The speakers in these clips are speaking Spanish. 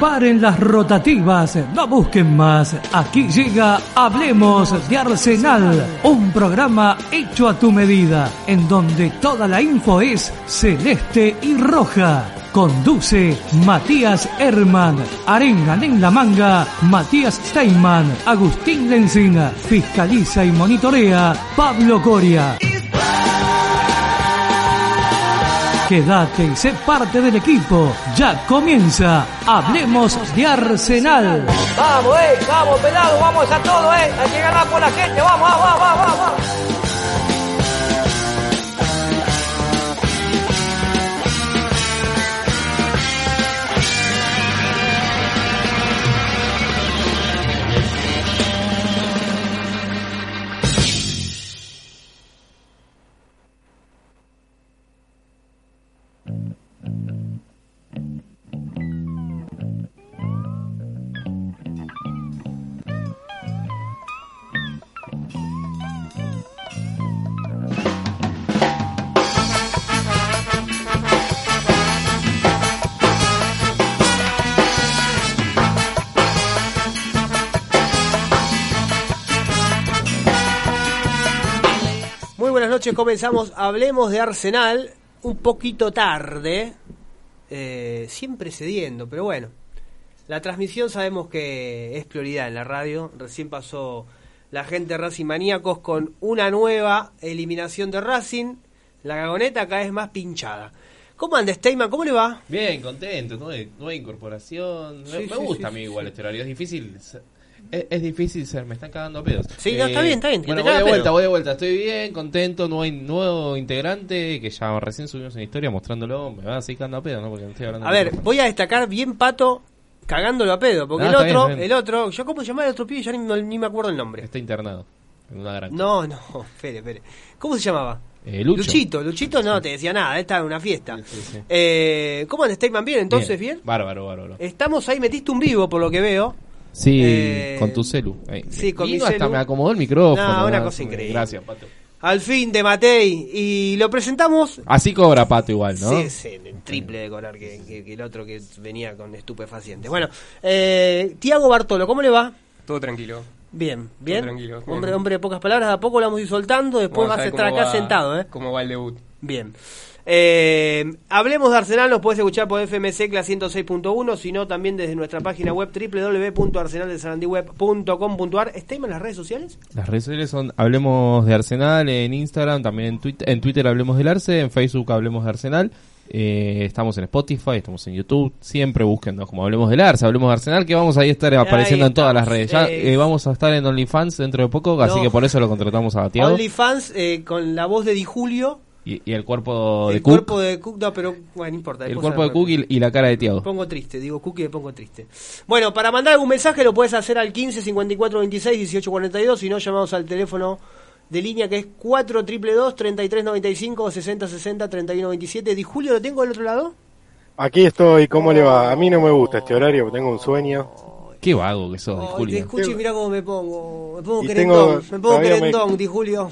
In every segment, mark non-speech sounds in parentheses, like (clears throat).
Paren las rotativas, no busquen más. Aquí llega Hablemos de Arsenal, un programa hecho a tu medida, en donde toda la info es celeste y roja. Conduce Matías Herman, arengan en la manga Matías Steinman, Agustín Lencina, fiscaliza y monitorea Pablo Coria. Quédate y sé parte del equipo. Ya comienza. Hablemos de Arsenal. Vamos, eh, vamos, pelado, vamos a todo, eh. Hay que ganar por la gente, vamos, vamos, vamos, vamos. Comenzamos. Hablemos de Arsenal un poquito tarde, eh, siempre cediendo, pero bueno. La transmisión sabemos que es prioridad en la radio. Recién pasó la gente de Racing Maníacos con una nueva eliminación de Racing. La gagoneta cada vez más pinchada. ¿Cómo anda Steyman? ¿Cómo le va? Bien, contento, nueva, nueva incorporación. Sí, me sí, gusta sí, a mí igual este horario, es difícil. Es, es difícil ser, me están cagando a pedos. Eh, Sí, no, está bien, está bien, Bueno, voy de pedo. vuelta, voy de vuelta. Estoy bien, contento, nuevo, nuevo integrante que ya recién subimos una historia mostrándolo. Me van a seguir cagando a pedos, ¿no? Porque no estoy hablando A ver, voy a destacar bien Pato cagándolo a pedo. Porque el bien, otro, bien. el otro, ¿yo cómo se llama el otro pibe? Ya ni, no- ni me acuerdo el nombre. Está internado en una granja. No, no, (laughs) espere, espere. ¿Cómo se llamaba? Eh, Lucho. Luchito, Luchito no te decía nada, estaba en una fiesta. Sí, sí, sí. Eh, ¿Cómo anda Steyman? ¿Bien? Entonces, ¿bien? Bárbaro, bárbaro. Estamos ahí, metiste un vivo por lo que veo. Sí, Eh, con tu celu. Ahí. sí, con mi hasta celu. me acomodó el micrófono. No, una cosa increíble. Gracias, Pato. Al fin de Matei. Y lo presentamos. Así cobra Pato igual, ¿no? Sí, sí, el triple de cobrar que, que- que el otro que venía con estupefacientes. Bueno, eh, Tiago Bartolo, ¿cómo le va? Todo tranquilo. Bien, bien. tranquilo, bien. Hombre, hombre de pocas palabras, a poco lo vamos a ir soltando, después vas a estar acá va- sentado, ¿eh? Cómo va el debut. Bien. Eh, hablemos de Arsenal, nos puedes escuchar por FM Secla 106.1, sino también desde nuestra página web www.arsenaldesarandiweb.com.ar. ¿Estamos en las redes sociales? Las redes sociales son Hablemos de Arsenal en Instagram, también en Twitter, en Twitter Hablemos del Arce, en Facebook Hablemos de Arsenal. Eh, estamos en Spotify, estamos en YouTube. Siempre búsquennos como Hablemos del Arce, Hablemos de Arsenal, que vamos a estar apareciendo en todas las redes. Ya Eh, eh, vamos a estar en OnlyFans dentro de poco, así que por eso lo contratamos a Tiago. OnlyFans eh, con la voz de Di Julio. Y, y el cuerpo de el Cook, cuerpo de Cook, no, pero bueno, no importa. el cuerpo de. Cook y, y la cara de Me Tiago. pongo triste, digo Cookie y me pongo triste. Bueno, para mandar algún mensaje lo puedes hacer al 15 54 26 18 42, si no llamamos al teléfono de línea que es 4 2 33 95 60 60 31 27. Di Julio, ¿lo tengo del otro lado? Aquí estoy, ¿cómo le va? A mí no me gusta este horario, porque tengo un sueño. Qué vago que sos, Oh, te Julio. escucho y mira cómo me pongo. Me pongo Y querendón, tengo- me pongo todavía me- querendón, Di Julio.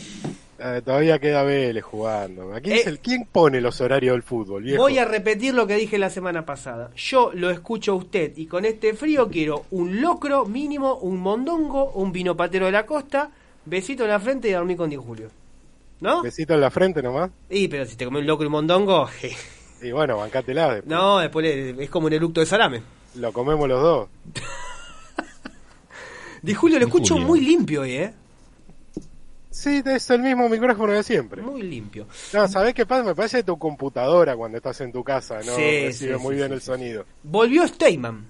Eh, todavía queda Vélez jugando. Aquí Eh. es el, ¿Quién pone los horarios del fútbol, viejo? Voy a repetir lo que dije la semana pasada. Yo lo escucho a usted y con este frío quiero un locro mínimo, un mondongo, un vino patero de la costa, besito en la frente y a dormir con Di Julio. ¿No? Besito en la frente nomás. Y pero si te comes un locro y un mondongo, (laughs) Y bueno, bancátela. después. no, después es como un eructo de salame. Lo comemos los dos. (laughs) Di Julio lo Di escucho Julio. muy limpio hoy, ¿eh? Sí, es el mismo micrófono de siempre. Muy limpio. No, ¿sabés qué pasa? Me parece tu computadora cuando estás en tu casa, ¿no? Sí, Recibe sí, muy sí, bien sí, el sonido. Volvió Steyman.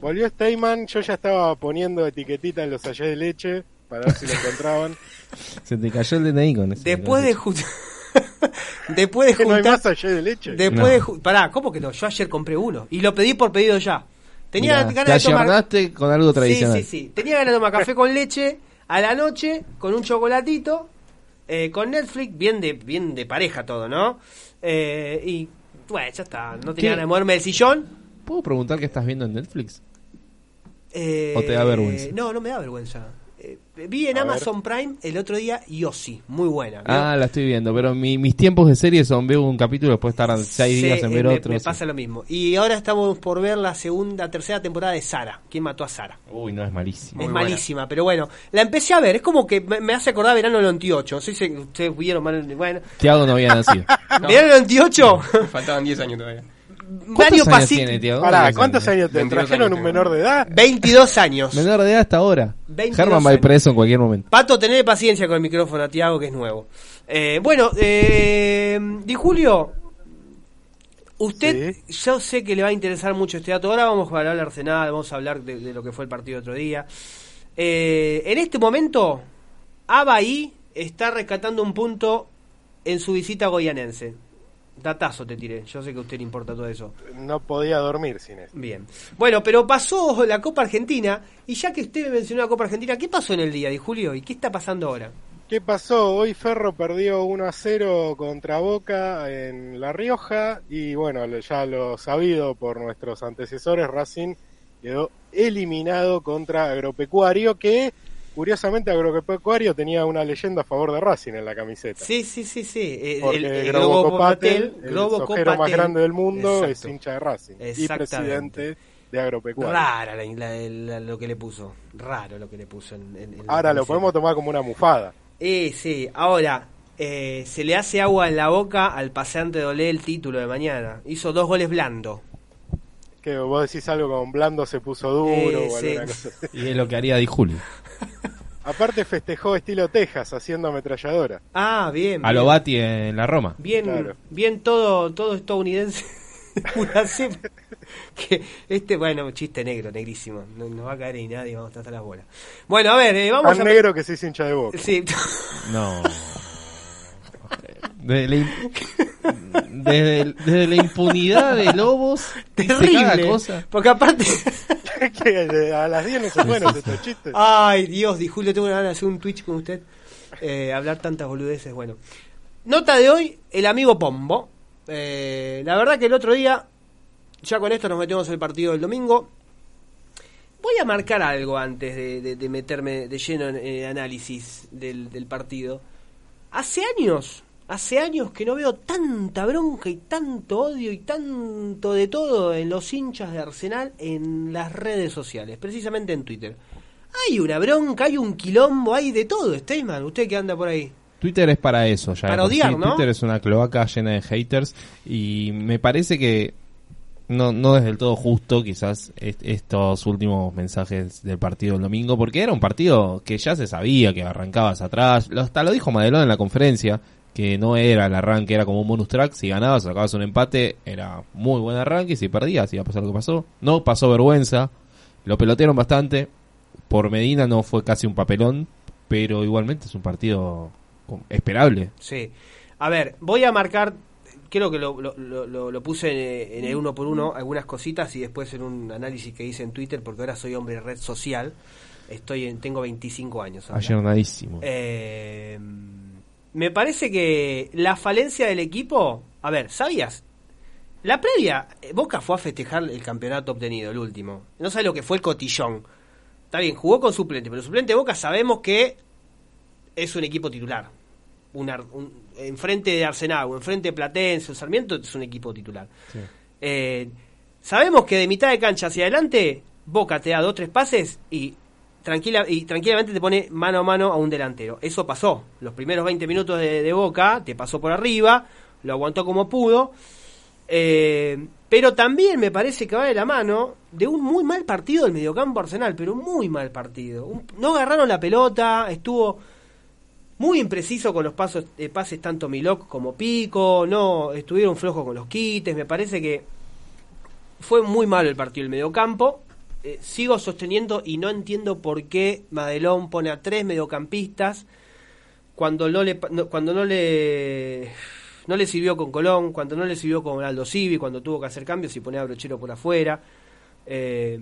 Volvió Steyman, yo ya estaba poniendo etiquetita en los sallés de leche para ver si lo encontraban. (laughs) Se te cayó el DNI con eso. Después de juntar... (laughs) después de ¿Que no hay juntar... más sallés de leche? Después No. de... ju- Pará, ¿cómo que no? Yo ayer compré uno y lo pedí por pedido ya. Tenía Mirá, ganas te de tomar... con algo tradicional. Sí, sí, sí. Tenía ganas de tomar café con leche a la noche, con un chocolatito, eh, con Netflix, bien de, bien de pareja todo, ¿no? Eh, y, bueno, ya está. No tenía ganas de moverme del sillón. ¿Puedo preguntar qué estás viendo en Netflix? Eh, ¿O te da vergüenza? No, no me da vergüenza. Eh, vi en A Amazon Prime el otro día Yossi, muy buena. ¿vio? Ah, la estoy viendo, pero mi- mis tiempos de serie son veo un capítulo, después tardan seis Sí, días en ver me, otro. me sí. pasa lo mismo. Y ahora estamos por ver la segunda, tercera temporada de Sara. ¿Quién mató a Sara? Uy, no, es malísimo. es buena. malísima, pero bueno, la empecé a ver. Es como que me, me hace acordar verano del 98. No sé si ustedes vieron mal. Bueno, Tiago no había nacido. ¿vieron el 98? Faltaban 10 años todavía. ¿Cuántos Mario años Paci- tiene, Tiago? Pará, ¿cuántos años te 22 trajeron años un menor de edad? 22 (laughs) años. Menor de edad hasta ahora. 22 Germán va a ir preso en cualquier momento. Pato, tener paciencia con el micrófono a Tiago, que es nuevo. Eh, bueno, eh, Di Julio, usted, yo sé que le va a interesar mucho este dato. Ahora vamos a hablar del Arsenal, vamos a hablar de, de lo que fue el partido otro día. Eh, en este momento, Abaí está rescatando un punto en su visita goyanense. Datazo te tiré, yo sé que a usted le importa todo eso. No podía dormir sin eso. Bien. Bueno, pero pasó la Copa Argentina, y ya que usted me mencionó la Copa Argentina, ¿qué pasó en el día, Di Julio? ¿Y qué está pasando ahora? ¿Qué pasó? Hoy Ferro perdió 1 a 0 contra Boca en La Rioja y bueno, ya lo sabido por nuestros antecesores, Racing quedó eliminado contra Agropecuario que curiosamente Agropecuario tenía una leyenda a favor de Racing en la camiseta. Sí, sí, sí, sí. Porque el- el Grobo Globo Copatel, el Globo más grande del mundo, Exacto. es hincha de Racing y presidente de Agropecuario. Rara la- la- la- lo que le puso. Raro lo que le puso en, en- Ahora lo podemos tomar como una mufada. Eh, sí. Ahora, eh, se le hace agua en la boca al paseante de Olé el título de mañana. Hizo dos goles blando. Que vos decís algo con Blando se puso duro Eh, o sí. alguna cosa así. (laughs) Y es lo que haría Di Julio. Aparte festejó estilo Texas haciendo ametralladora. Ah, bien. A lo Bati en la Roma. Bien, Claro. bien todo, todo estadounidense. (laughs) Que este, bueno, chiste negro, negrísimo. No nos va a caer ni nadie, vamos a tratar las bolas. Bueno, a ver, eh, vamos Tan a. negro que se hizo hincha de boca. Sí. No. (laughs) La, im- desde, el- desde la impunidad de Lobos, cada Terrible. cosa. Porque aparte. (laughs) que de- a las 10 no se hacer estos chistes. Ay, Dios, di Julio, tengo ganas de hacer un Twitch con usted. eh, hablar tantas boludeces. Bueno, nota de hoy: el amigo Pombo. Eh, la verdad que el otro día, ya con esto nos metemos en el partido del domingo. Voy a marcar algo antes de, de- de meterme de lleno en el análisis del, del partido. Hace años, hace años que no veo tanta bronca y tanto odio y tanto de todo en los hinchas de Arsenal en las redes sociales, precisamente en Twitter. Hay una bronca, hay un quilombo, hay de todo, Steyman, usted que anda por ahí. Twitter es para eso ya. Para sí. odiar, ¿no? Twitter es una cloaca llena de haters y me parece que no, no es del todo justo quizás est- estos últimos mensajes del partido del domingo porque era un partido que ya se sabía que arrancabas atrás. Lo- hasta lo dijo Madelón en la conferencia que no era el arranque, era como un bonus track. Si ganabas, sacabas un empate, era muy buen arranque. Y si perdías, iba a pasar lo que pasó. No pasó vergüenza. Lo pelotearon bastante. Por Medina no fue casi un papelón. Pero igualmente es un partido esperable. Sí. A ver, voy a marcar, creo que lo, lo, lo- lo- lo puse en, en el uno por uno, algunas cositas y después en un análisis que hice en Twitter, porque ahora soy hombre de red social. Estoy en, tengo 25 años. ahora. Ayornadísimo. Eh, me parece que la falencia del equipo. A ver, ¿sabías? La previa, eh, Boca fue a festejar el campeonato obtenido, el último. No sabe lo que fue el cotillón. Está bien, jugó con suplente, pero el suplente de Boca sabemos que es un equipo titular. Un, un- enfrente de Arsenal o enfrente de Platense o Sarmiento es un equipo titular. Eh, sabemos que de mitad de cancha hacia adelante, Boca te da dos tres pases y tranquila y tranquilamente te pone mano a mano a un delantero. Eso pasó. Los primeros 20 minutos de, Boca te pasó por arriba, lo aguantó como pudo. Eh, pero también me parece que va de la mano de un muy mal partido del mediocampo Arsenal, pero un muy mal partido. Un- no agarraron la pelota, estuvo muy impreciso con los pasos, eh, pases tanto Milok como Pico, no estuvieron flojos con los quites, me parece que fue muy malo el partido del mediocampo. Eh, sigo sosteniendo y no entiendo por qué Madelón pone a tres mediocampistas cuando no le no- cuando no le no le sirvió con Colón, cuando no le sirvió con Aldo Civi, cuando tuvo que hacer cambios y poner a Brochero por afuera. Eh,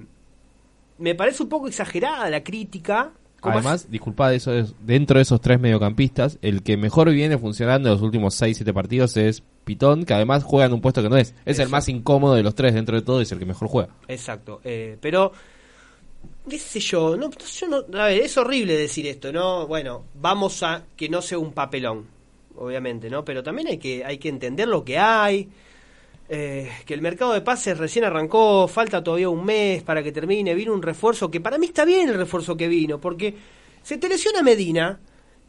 me parece un poco exagerada la crítica. Además, disculpa, eso es, dentro de esos tres mediocampistas, el que mejor viene funcionando en los últimos 6-7 partidos es Pitón, que además juega en un puesto que no es. Es el más incómodo de los tres dentro de todo y es el que mejor juega. Exacto. eh, pero qué sé yo, no, yo no, a ver, es horrible decir esto, ¿no? Bueno, vamos a que no sea un papelón, obviamente, ¿no? Pero también hay que, hay que entender lo que hay, eh, que el mercado de pases recién arrancó, falta todavía un mes para que termine, vino un refuerzo que para mí está bien el refuerzo que vino, porque se te lesiona Medina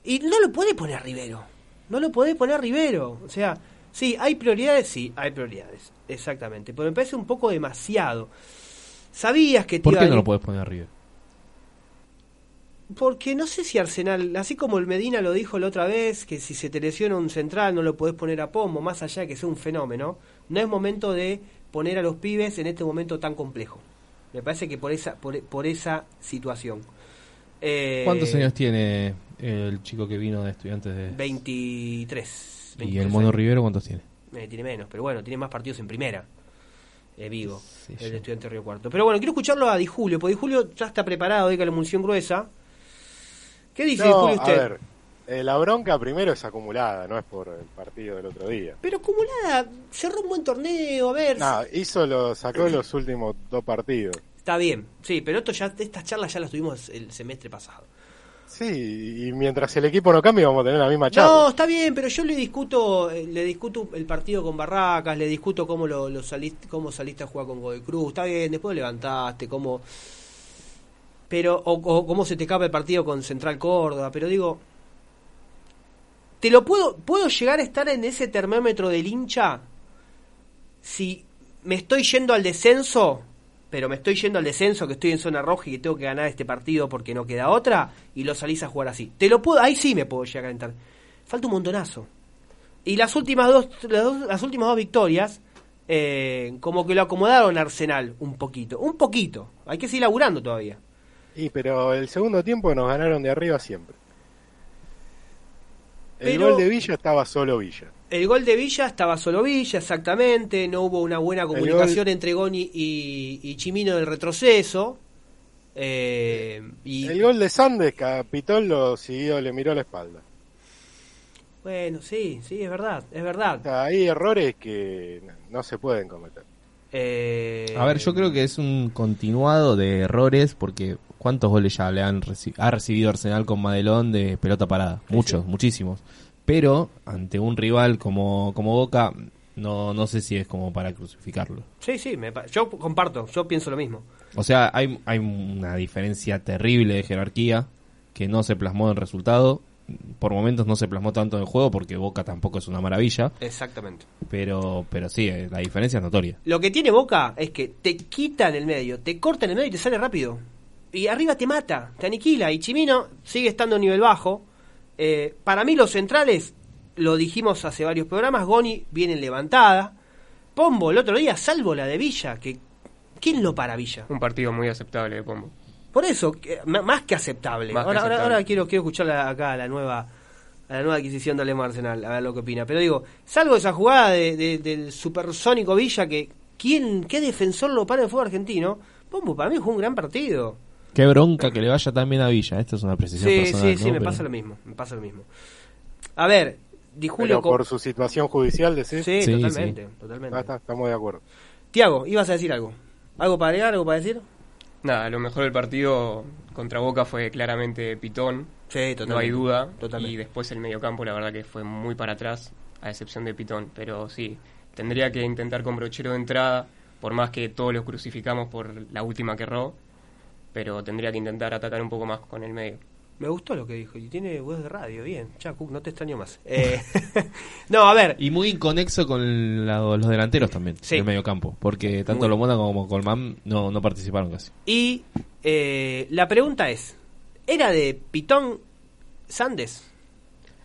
y no lo puede poner Rivero, no lo puede poner Rivero, o sea, sí, hay prioridades, sí, hay prioridades, exactamente, pero me parece un poco demasiado. Sabías que ¿Por qué no lo puedes poner arriba? Porque no sé si Arsenal, así como el Medina lo dijo la otra vez, que si se te lesiona un central no lo podés poner a Pombo, más allá de que sea un fenómeno, no es momento de poner a los pibes en este momento tan complejo. Me parece que por esa, por, por esa situación. Eh, ¿Cuántos años tiene el chico que vino de estudiantes de... 23. ¿Y el 23 Mono años. Rivero cuántos tiene? Eh, tiene menos, pero bueno, tiene más partidos en primera. Eh, Vigo, Sí, el yo. estudiante de Río Cuarto. Pero bueno, quiero escucharlo a Di Julio, porque Di Julio ya está preparado, diga la emulsión gruesa. ¿Qué dice Di No, Julio a usted? ver, eh, la bronca primero es acumulada, no es por el partido del otro día. Pero acumulada, cerró un buen torneo, a ver. No, hizo lo, sacó los últimos dos partidos. Está bien, sí, pero esto ya, estas charlas ya las tuvimos el semestre pasado. Sí, y mientras el equipo no cambie vamos a tener la misma charla. No, está bien, pero yo le discuto, eh, le discuto el partido con Barracas, le discuto cómo lo, lo saliste, cómo saliste a jugar con Godoy Cruz, está bien, después lo levantaste, cómo pero o, o cómo se te escapa el partido con Central Córdoba, pero digo, te lo puedo puedo llegar a estar en ese termómetro del hincha si me estoy yendo al descenso, pero me estoy yendo al descenso, que estoy en zona roja y que tengo que ganar este partido porque no queda otra, y lo salís a jugar así. Te lo puedo, ahí sí me puedo llegar a calentar. Falta un montonazo. Y las últimas dos, las, dos- las últimas dos victorias, eh, como que lo acomodaron Arsenal un poquito. Un poquito. Hay que seguir laburando todavía. Y pero el segundo tiempo nos ganaron de arriba siempre. El gol de Villa estaba solo Villa. El gol de Villa estaba solo Villa, exactamente. No hubo una buena comunicación entre Goni y, y Chimino del retroceso. Eh, y El gol de Sandes, Capitol lo siguió, le miró la espalda. bueno, sí, sí, es verdad, es O verdad. sea, hay errores que no se pueden cometer. Eh, A ver, yo creo que es un continuado de errores porque ¿cuántos goles ya le han reci- ha recibido Arsenal con Madelón de pelota parada? Muchos, muchísimos. Pero ante un rival como, como Boca, no, no sé si es como para crucificarlo. Sí, sí, me yo comparto, yo pienso lo mismo. O sea, hay, hay una diferencia terrible de jerarquía que no se plasmó en resultado. Por momentos no se plasmó tanto en el juego porque Boca tampoco es una maravilla. Exactamente. Pero, pero sí, eh, la diferencia es notoria. Lo que tiene Boca es que te quita en el medio, te corta en el medio y te sale rápido. Y arriba te mata, te aniquila. Y Chimino sigue estando a nivel bajo. Eh, para mí los centrales, lo dijimos hace varios programas, Goni viene en levantada. Pombo el otro día, salvo la de Villa, que ¿quién lo para Villa? Un partido muy aceptable de Pombo. Por eso, que- más que aceptable. Más ahora, ahora- aceptable. ahora quiero, quiero escuchar la- acá a la nueva a la nueva adquisición de Alema Arsenal, a ver lo que opina. Pero digo, salvo esa jugada de- de- del supersónico Villa, que ¿quién, qué defensor lo para el fútbol argentino? Pombo, para mí fue un gran partido. Qué bronca que le vaya también a Villa. Esto es una precisión Sí, personal. sí, sí, ¿no? me Pero- pasa lo mismo, me pasa lo mismo. A ver, Di Julio... Pero por su situación judicial, decís. Sí, Sí, totalmente, sí. totalmente. Ah, está, estamos de acuerdo. Tiago, ibas a decir algo. ¿Algo para agregar, algo para decir? Nada, lo mejor del partido contra Boca fue claramente Pitón, Sí, totalmente. no hay duda. Totalmente. Y después el mediocampo, la verdad que fue muy para atrás, a excepción de Pitón. Pero sí, tendría que intentar con brochero de entrada, por más que todos los crucificamos por la última que erró. Pero tendría que intentar atacar un poco más con el medio. Me gustó lo que dijo. Y tiene voz de radio, bien. Cook, no te extraño más. (laughs) Eh, (laughs) no, a ver. Y muy inconexo con la- los delanteros también, Sí. en el medio campo. Porque tanto Muy. Lomona como Colman no, no participaron casi. Y eh, la pregunta es: ¿era de Pitón Sandes?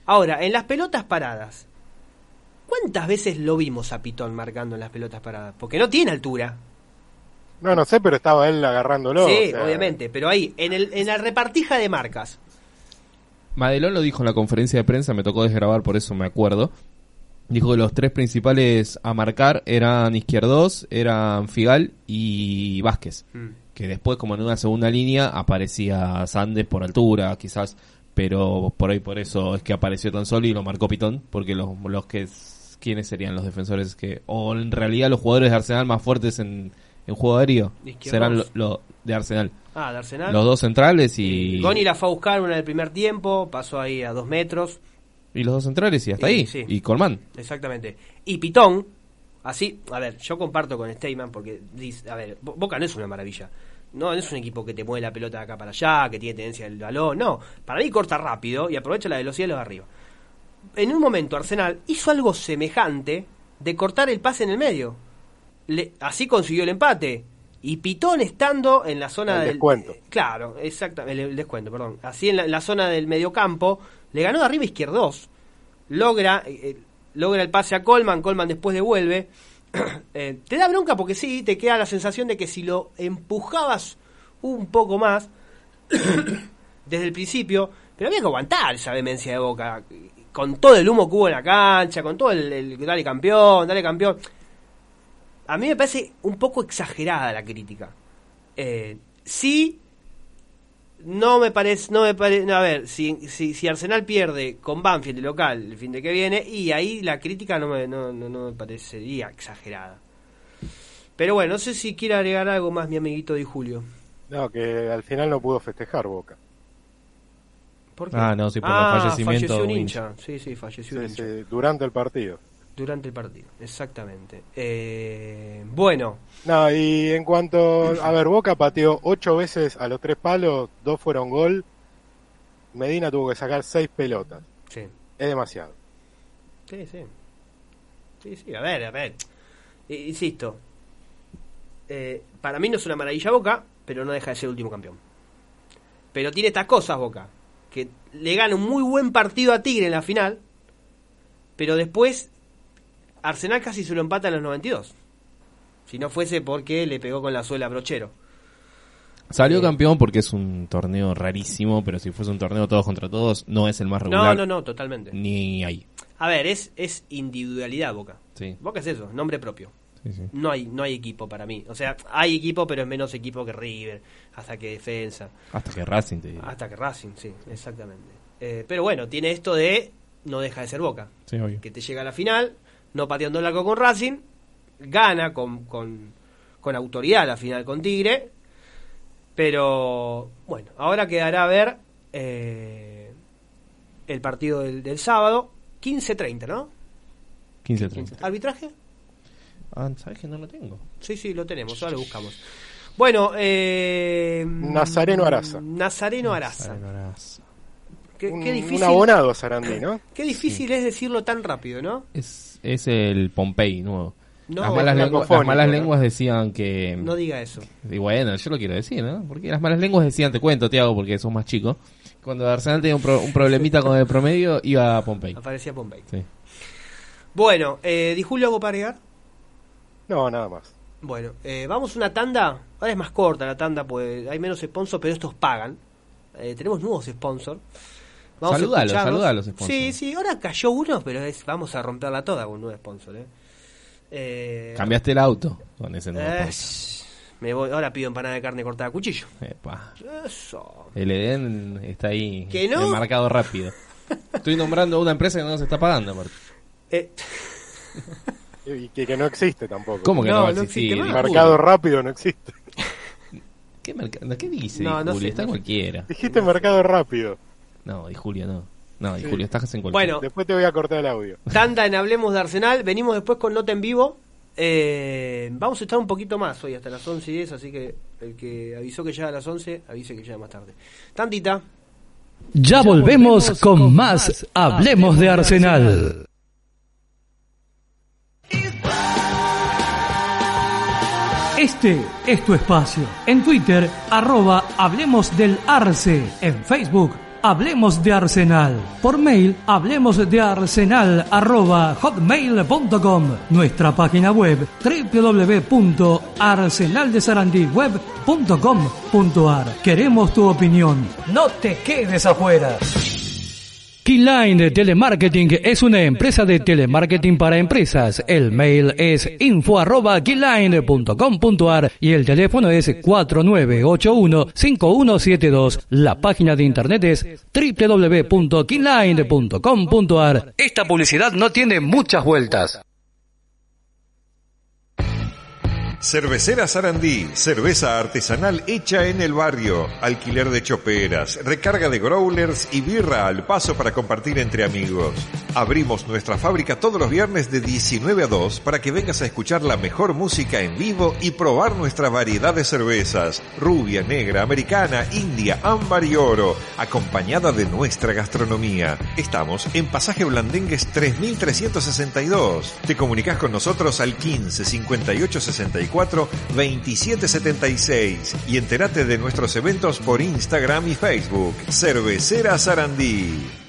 Ahora, en las pelotas paradas, ¿cuántas veces lo vimos a Pitón marcando en las pelotas paradas? Porque no tiene altura. No, no sé, pero estaba él agarrándolo. sí, o sea, obviamente. Pero ahí, en, el, en la repartija de marcas. Madelón lo dijo en la conferencia de prensa, me tocó desgrabar, por eso me acuerdo. Dijo que los tres principales a marcar eran Izquierdos, eran Figal y Vázquez. Mm. Que después, como en una segunda línea, aparecía Sandes por altura, quizás. Pero por ahí, por eso es que apareció tan solo y lo marcó Pitón. Porque los, los que. ¿Quiénes serían los defensores que.? O en realidad los jugadores de Arsenal más fuertes en, en juego aéreo serán los lo de Arsenal. Ah, de Arsenal. Los dos centrales y, Goni la fue a buscar una del primer tiempo, pasó ahí a dos metros, y los dos centrales y hasta Y- ahí. sí. Y Colman. exactamente. Y Pitón, así, a ver, yo comparto con Steyman porque dice, a ver, Bo- Boca no es una maravilla. No, no es un equipo que te mueve la pelota de acá para allá, que tiene tendencia del balón, no. Para mí corta rápido y aprovecha la velocidad de los de arriba. En un momento Arsenal hizo algo semejante de cortar el pase en el medio. Le- así consiguió el empate. Y Pitón estando en la zona El del descuento. Claro, exactamente, el, el descuento, perdón. Así en la, en la zona del mediocampo, le ganó de arriba izquierdos. Logra, eh, eh, logra el pase a Colman, Colman después devuelve. (clears throat) Eh, te da bronca porque sí, te queda la sensación de que si lo empujabas un poco más (clears throat) desde el principio, pero había que aguantar esa vehemencia de boca. Con todo el humo que hubo en la cancha, con todo el, el dale campeón, dale campeón. A mí me parece un poco exagerada la crítica. Eh, sí, no me parece, no me parece, a ver, si, si, si Arsenal pierde con Banfield de local el fin de que viene, y ahí la crítica no me, no, no, no me parecería exagerada. Pero bueno, no sé si quiere agregar algo más mi amiguito Di Julio. No, que al final no pudo festejar Boca. ¿Por qué? Ah, no, sí, por el Ah, fallecimiento falleció un un hincha. Sí, sí, falleció un hincha. sí, durante el partido. Durante el partido, exactamente. Eh, bueno, No, y en cuanto. A ver, Boca pateó ocho veces a los tres palos, dos fueron gol. Medina tuvo que sacar seis pelotas. sí. Es demasiado. Sí, sí. Sí, sí, a ver, a ver. Insisto. Eh, para mí no es una maravilla Boca, pero no deja de ser último campeón. Pero tiene estas cosas Boca. Que le gana un muy buen partido a Tigre en la final, pero después Arsenal casi se lo empata en los 92. Si no fuese porque le pegó con la suela a Brochero. Salió Eh, campeón porque es un torneo rarísimo, pero si fuese un torneo todos contra todos, no es el más No, regular. no, no, totalmente. Ni ahí. A ver, es, es individualidad Boca. Sí, Boca es eso, nombre propio. sí, sí. No hay, no hay equipo para mí. O sea, hay equipo, pero es menos equipo que River, hasta que Defensa, Hasta que Racing te diría. hasta que Racing, sí, exactamente. Eh, pero bueno, tiene esto de no deja de ser Boca, Sí, obvio. que te llega a la final, no pateando el arco con Racing, gana con, con, con autoridad la final con Tigre, pero bueno, ahora quedará a ver eh, el partido del, del sábado, 15-30, ¿no? 15-30. ¿Arbitraje? Ah, ¿sabes que no lo tengo? Sí, sí, lo tenemos, ahora lo buscamos. Bueno, eh, Nazareno Araza. Nazareno Araza. Qué, un, qué un difícil, abonado a Sarandí, ¿no? qué difícil es decirlo tan rápido, ¿no? Es, es el Pompey nuevo. No, las, malas lenguas, las cacofónico, malas ¿no? lenguas decían que... No diga eso. Y bueno, yo lo quiero decir, ¿no? Porque las malas lenguas decían, te cuento, Tiago, porque sos más chico. Cuando Arsenal tenía un, pro- un problemita con el promedio, iba a Pompey. Aparecía Pompey. Sí. Bueno, eh, ¿di Julio algo para agregar? No, nada más. Bueno, eh, vamos a una tanda. Ahora es más corta la tanda, pues hay menos sponsors, pero estos pagan. Eh, tenemos nuevos sponsors. Vamos a Saludalos, escucharlos. saludalos, sponsors. Sí, sí, ahora cayó uno, pero es, vamos a romperla toda con un nuevo sponsor. Eh. Eh, Cambiaste el auto con ese nuevo eh, sponsor. me voy, ahora pido empanada de carne cortada a cuchillo. Epa. Eso. El Edén está ahí ¿Que no? enmarcado rápido. Estoy nombrando una empresa que no se está pagando. aparte. Eh, (laughs) Y que, que no existe tampoco. ¿Cómo que No, no, va a no existir? existe? Mercado rápido no existe. ¿Qué, mercado? ¿Qué dice No, sé, está cualquiera. Dijiste mercado rápido. No, Di Julio no. No, Di Sí. Julio, estás en cualquiera. Bueno, Después te voy a cortar el audio. tanda en Hablemos de Arsenal. Venimos después con Nota en Vivo. Eh, vamos a estar un poquito más hoy, hasta las 11 y 10. Así que el que avisó que llega a las 11, avise que llega más tarde. Tandita. Ya volvemos con más Hablemos de Arsenal. Este es tu espacio. En Twitter, arroba Hablemos del Arce. En Facebook, Hablemos de Arsenal. Por mail, hablemos de Arsenal arroba hotmail.com. Nuestra página web www.arsenaldesarandiweb.com.ar. Queremos tu opinión. No te quedes afuera. Keyline Telemarketing es una empresa de telemarketing para empresas. El mail es info arroba keyline.com.ar y el teléfono es 4981-5172. La página de internet es www.keyline.com.ar. Esta publicidad no tiene muchas vueltas. Cervecera Sarandí, cerveza artesanal hecha en el barrio, alquiler de choperas, recarga de growlers y birra al paso para compartir entre amigos. Abrimos nuestra fábrica todos los viernes de 19 a 2 para que vengas a escuchar la mejor música en vivo y probar nuestra variedad de cervezas, rubia, negra, americana, india, ámbar y oro, acompañada de nuestra gastronomía. Estamos en Pasaje Blandengues 3362. Te comunicas con nosotros al 15 58 64 2776 y entérate de nuestros eventos por Instagram y Facebook. Cervecera Sarandí.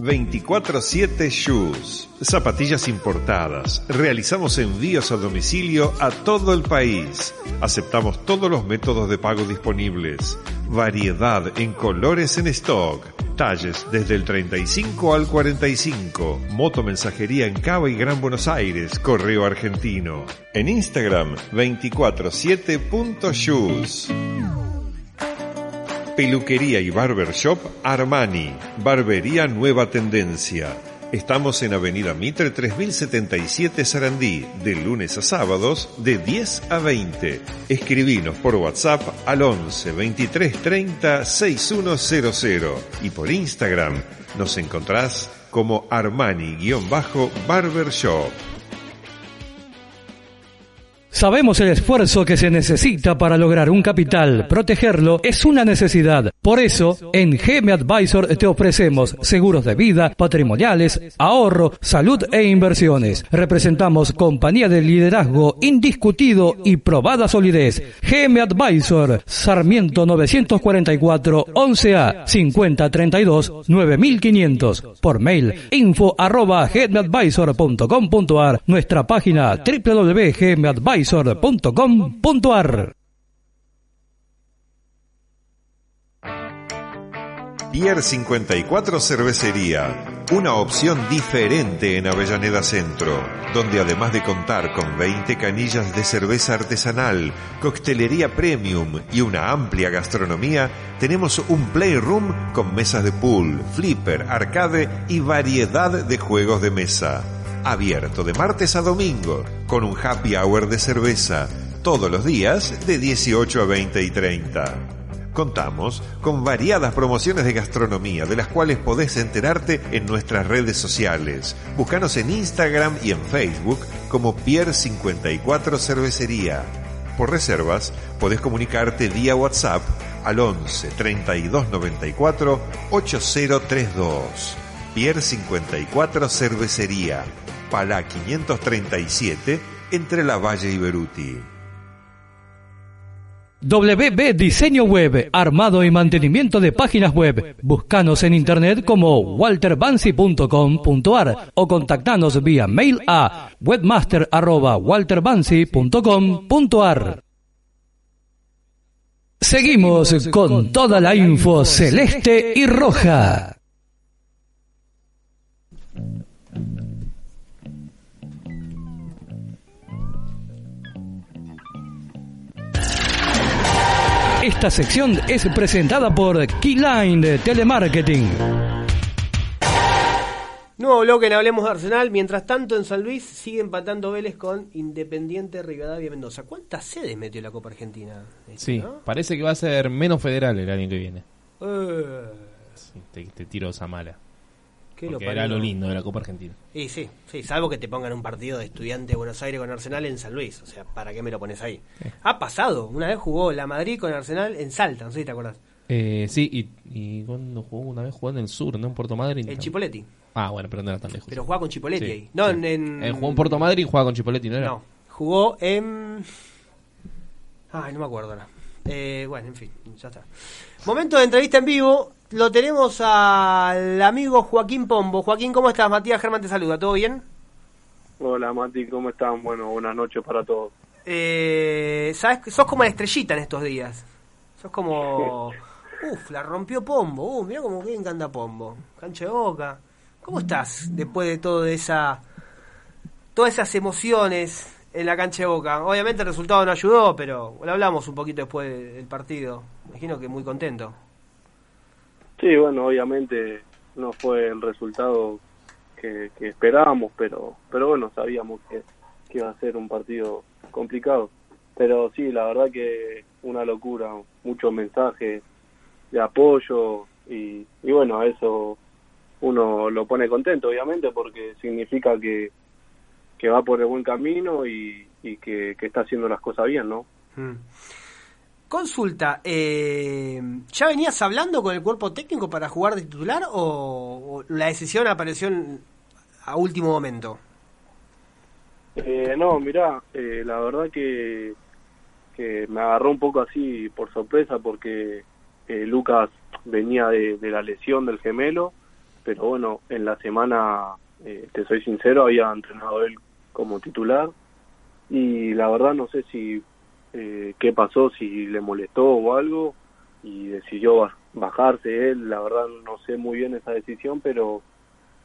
24-7 Shoes. Zapatillas importadas. Realizamos envíos a domicilio a todo el país. Aceptamos todos los métodos de pago disponibles. Variedad en colores en stock. Talles desde el 35 al 45. Moto mensajería en Cava y Gran Buenos Aires. Correo argentino. En Instagram 247.shoes. Peluquería y Barbershop Armani. Barbería Nueva Tendencia. Estamos en Avenida Mitre 3077 Sarandí, de lunes a sábados, de 10 a 20. Escribinos por WhatsApp al 11 23 30 6100 y por Instagram nos encontrás como Armani-Barbershop. Sabemos el esfuerzo que se necesita para lograr un capital. Protegerlo es una necesidad. Por eso, en GM Advisor te ofrecemos seguros de vida, patrimoniales, ahorro, salud e inversiones. Representamos compañía de liderazgo indiscutido y probada solidez. GM Advisor, Sarmiento 944 11A 5032 9500. Por mail info arroba gmadvisor.com.ar. Nuestra página www.gmadvisor.com.ar Pier 54 Cervecería, una opción diferente en Avellaneda Centro, donde además de contar con 20 canillas de cerveza artesanal, coctelería premium y una amplia gastronomía, tenemos un playroom con mesas de pool, flipper, arcade y variedad de juegos de mesa abierto de martes a domingo, con un happy hour de cerveza, todos los días de 18 a 20 y 30. Contamos con variadas promociones de gastronomía, de las cuales podés enterarte en nuestras redes sociales. Búscanos en Instagram y en Facebook como Pier54 Cervecería. Por reservas, podés comunicarte vía WhatsApp al 11 32 94 8032. Pier 54 Cervecería. Palá 537 entre La Valle y Beruti. WB Diseño Web, armado y mantenimiento de páginas web. Búscanos en internet como walterbansi.com.ar o contactanos vía mail a webmaster@walterbansi.com.ar. Seguimos con toda la info celeste y roja. Esta sección es presentada por Keyline de Telemarketing. Nuevo bloque en Hablemos de Arsenal. Mientras tanto, en San Luis sigue empatando Vélez con Independiente Rivadavia Mendoza. ¿Cuántas sedes metió la Copa Argentina? Sí, ¿no? parece que va a ser menos federal el año que viene. Eh, Sí, te, te tiro esa mala. Qué lo Porque parió. era lo lindo de la Copa Argentina. Y sí, sí, salvo que te pongan un partido de estudiante de Buenos Aires con Arsenal en San Luis. O sea, ¿para qué me lo pones ahí? Ha pasado. Una vez jugó la Madrid con Arsenal en Salta, no sé si te acordás. Eh, sí, y, y cuando jugó una vez jugó en el sur, ¿no? En Puerto Madryn. El Chipoletti. Ah, bueno, pero no era tan lejos. Pero jugaba con Chipoletti Sí, ahí. No, sí. en, en- Eh, jugó en Puerto Madryn y jugaba con Chipoletti, ¿no era? No, jugó en... Ay, no me acuerdo ahora. Eh, bueno, en fin, ya está. Momento de entrevista en vivo. Lo tenemos al amigo Joaquín Pombo. Joaquín, ¿cómo estás? Matías Germán te saluda. ¿Todo bien? Hola Mati, ¿cómo están? Bueno, buenas noches para todos. Eh, ¿Sabes? que Sos como la estrellita en estos días. Sos como... (laughs) Uf, la rompió Pombo. Uh, mira cómo bien canta Pombo. Cancha de boca. ¿Cómo estás después de toda esa... Todas esas emociones en la cancha de boca? Obviamente el resultado no ayudó, pero lo hablamos un poquito después del partido. Imagino que muy contento. Sí, bueno, obviamente no fue el resultado que, esperábamos, pero pero bueno, sabíamos que, que iba a ser un partido complicado. Pero sí, la verdad que una locura, muchos mensajes de apoyo y, y bueno, eso uno lo pone contento, obviamente, porque significa que, que va por el buen camino y, y que, que está haciendo las cosas bien, ¿no? Mm. Consulta, eh, ¿ya venías hablando con el cuerpo técnico para jugar de titular o, o la decisión apareció en- a último momento? Eh, no, mirá, eh, la verdad que, que me agarró un poco así por sorpresa porque eh, Lucas venía de, de la lesión del gemelo, pero bueno, en la semana, eh, te soy sincero, había entrenado él como titular y la verdad no sé si eh, qué pasó, si le molestó o algo y decidió ba- bajarse él, la verdad no sé muy bien esa decisión, pero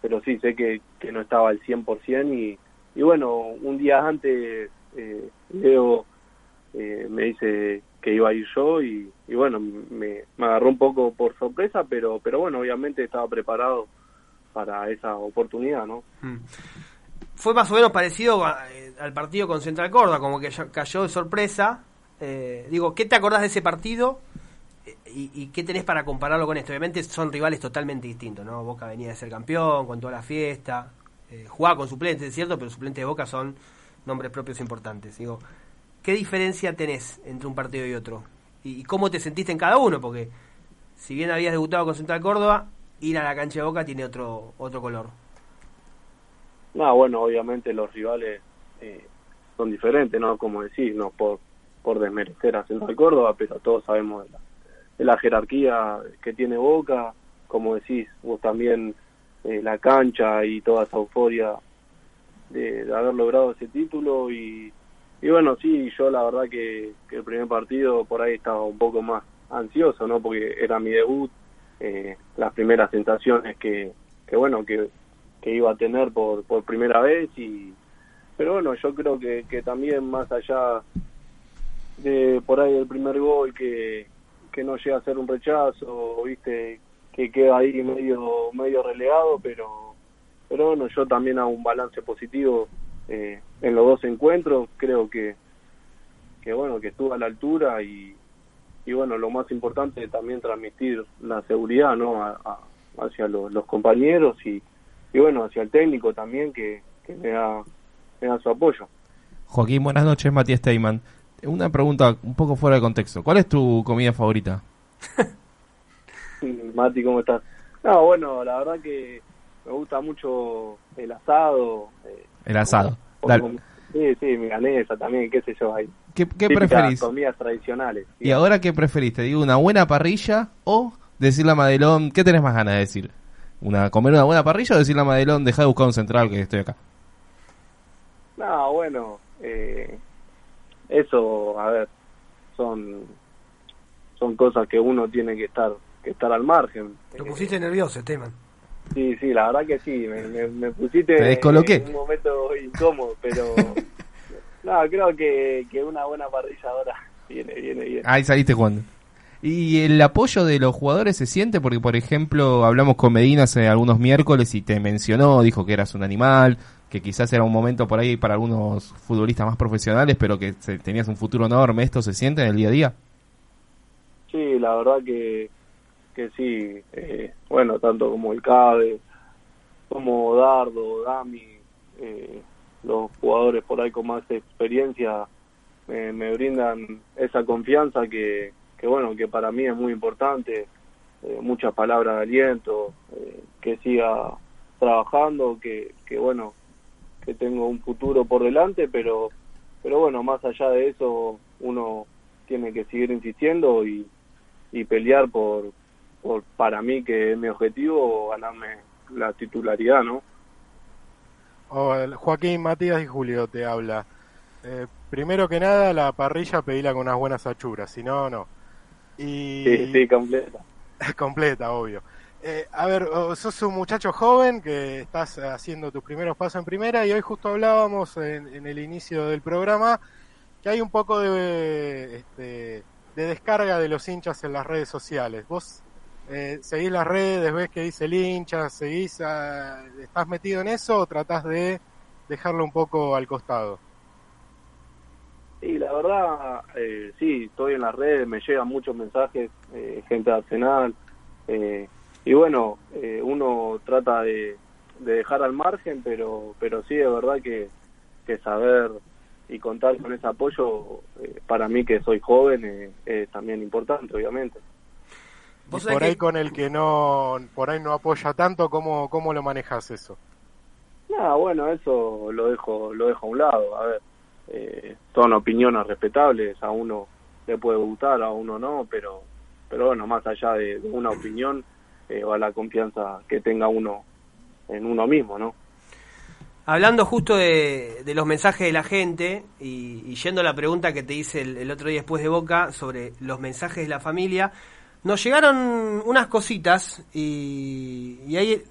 pero sí sé que, que no estaba al 100% y, y bueno, un día antes eh, Leo eh, me dice que iba a ir yo y, y bueno, me, me agarró un poco por sorpresa, pero, pero bueno, obviamente estaba preparado para esa oportunidad, ¿no? Mm. Fue más o menos parecido eh, al partido con Central Córdoba, como que cayó de sorpresa. Eh, digo, ¿qué te acordás de ese partido Eh, y, y qué tenés para compararlo con esto? Obviamente son rivales totalmente distintos, ¿no? Boca venía de ser campeón con toda la fiesta, eh, jugaba con suplentes, es cierto, pero suplentes de Boca son nombres propios importantes. Digo, ¿qué diferencia tenés entre un partido y otro? ¿Y, y cómo te sentiste en cada uno? Porque si bien habías debutado con Central Córdoba, ir a la cancha de Boca tiene otro, otro color. No, bueno, obviamente los rivales eh, son diferentes, ¿no? Como decís, no por, por desmerecer a Central Córdoba, pero todos sabemos de la, de la jerarquía que tiene Boca, como decís, vos también eh, la cancha y toda esa euforia de, de haber logrado ese título y, y bueno, sí, yo la verdad que, que el primer partido por ahí estaba un poco más ansioso, ¿no? Porque era mi debut, eh, las primeras sensaciones que, que bueno, que, que iba a tener por, por primera vez y pero bueno yo creo que, que también más allá de por ahí el primer gol que, que no llega a ser un rechazo viste que queda ahí medio medio relegado pero pero bueno yo también hago un balance positivo eh, en los dos encuentros creo que que bueno que estuvo a la altura y y bueno lo más importante es también transmitir la seguridad no A- a- hacia los, los compañeros y y bueno, hacia el técnico también que, que me, da, me da su apoyo. Joaquín, buenas noches, Matías Steyman. Una pregunta un poco fuera de contexto. ¿Cuál es tu comida favorita? (laughs) Mati, ¿cómo estás? No, bueno, la verdad que me gusta mucho el asado. eh, El asado. o- Dale. o- sí, sí, milanesa también, qué sé yo, ahí. ¿Qué, qué preferís? comidas tradicionales. ¿Y ahora qué preferís? ¿Te digo una buena parrilla o decirle a Madelón? ¿Qué tenés más ganas de decir? ¿Una, ¿Comer una buena parrilla o decirle a Madelón, deja de buscar un central que estoy acá? No, bueno, eh, eso, a ver, son son cosas que uno tiene que estar que estar al margen. Lo Eh, pusiste nervioso, Esteban. Sí, sí, la verdad que sí, me, me, me pusiste Te descoloqué. en un momento incómodo, pero (laughs) no, creo que, que una buena parrilla ahora viene, viene bien. Ahí saliste jugando. ¿Y el apoyo de los jugadores se siente? Porque, por ejemplo, hablamos con Medina hace algunos miércoles y te mencionó, dijo que eras un animal, que quizás era un momento por ahí para algunos futbolistas más profesionales, pero que tenías un futuro enorme. ¿Esto se siente en el día a día? Sí, la verdad que, que sí, eh, bueno, tanto como el CABE, como Dardo, Dami, eh, los jugadores por ahí con más experiencia me, me brindan esa confianza que, que, bueno, que para mí es muy importante, eh, muchas palabras de aliento, eh, que siga trabajando, que, que bueno, que tengo un futuro por delante, pero, pero bueno, más allá de eso, uno tiene que seguir insistiendo y, y pelear por, por, para mí, que es mi objetivo, ganarme la titularidad, ¿no? Hola, Joaquín, Matías y Julio te habla. Eh, primero que nada, la parrilla pedila con unas buenas achuras, si no, no. Y Sí, sí, completa. (laughs) completa, obvio. Eh, a ver, sos un muchacho joven que estás haciendo tus primeros pasos en primera y hoy justo hablábamos en, en el inicio del programa que hay un poco de, este, de descarga de los hinchas en las redes sociales. Vos eh, seguís las redes, ves que dice el hincha, seguís, ah, estás metido en eso o tratás de dejarlo un poco al costado. Verdad, eh, sí, estoy en las redes, me llegan muchos mensajes, eh, gente de Arsenal, eh, y bueno, eh, uno trata de, de dejar al margen, pero pero sí, es verdad que, que saber y contar con ese apoyo, eh, para mí que soy joven, eh, es también importante, obviamente. Y Vos por ahí que- con el que no, por ahí no apoya tanto, ¿cómo, cómo lo manejas eso? Nada, bueno, eso lo dejo lo dejo a un lado. A ver, eh, son opiniones respetables, a uno le puede gustar, a uno no, pero pero bueno, más allá de, una opinión, eh, va la confianza que tenga uno en uno mismo, ¿no? Hablando justo de, los mensajes de la gente y, yendo a la pregunta que te hice el, el otro día después de Boca sobre los mensajes de la familia, nos llegaron unas cositas y, y ahí...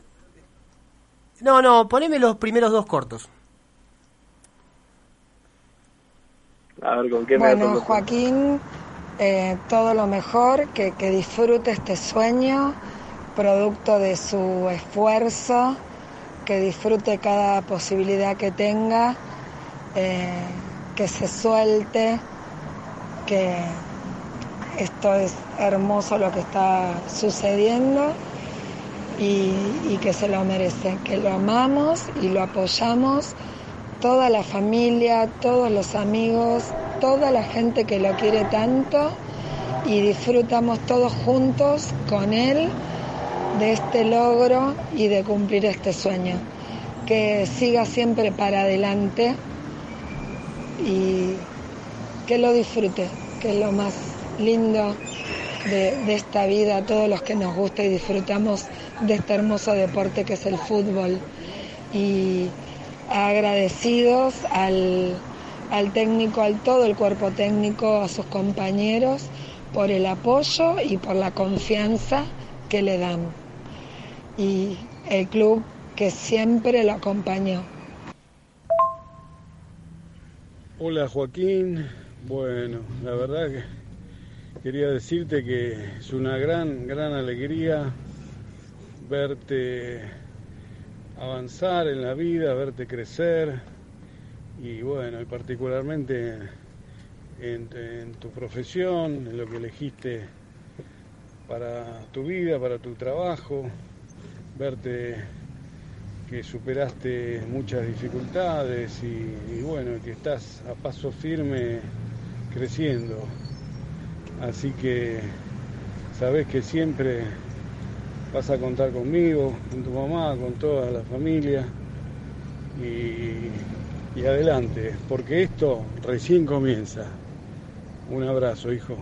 No, no, poneme los primeros dos cortos. A ver con qué Bueno? Joaquín, eh, todo lo mejor, que, que disfrute este sueño, producto de su esfuerzo, que disfrute cada posibilidad que tenga, eh, que se suelte, que esto es hermoso lo que está sucediendo y, y que se lo merece, que lo amamos y lo apoyamos toda la familia, todos los amigos, toda la gente que lo quiere tanto y disfrutamos todos juntos con él de este logro y de cumplir este sueño. Que siga siempre para adelante y que lo disfrute, que es lo más lindo de, esta vida, a todos los que nos gusta y disfrutamos de este hermoso deporte que es el fútbol. Y agradecidos al, al técnico, al todo el cuerpo técnico, a sus compañeros por el apoyo y por la confianza que le dan. Y el club que siempre lo acompañó. Hola Joaquín, bueno, la verdad que quería decirte que es una gran, gran alegría verte avanzar en la vida, verte crecer y bueno, y particularmente en, tu profesión, en lo que elegiste para tu vida, para tu trabajo, verte que superaste muchas dificultades y, y bueno, que estás a paso firme creciendo. Así que sabes que siempre vas a contar conmigo, con tu mamá, con toda la familia y, y adelante, porque esto recién comienza. Un abrazo, hijo.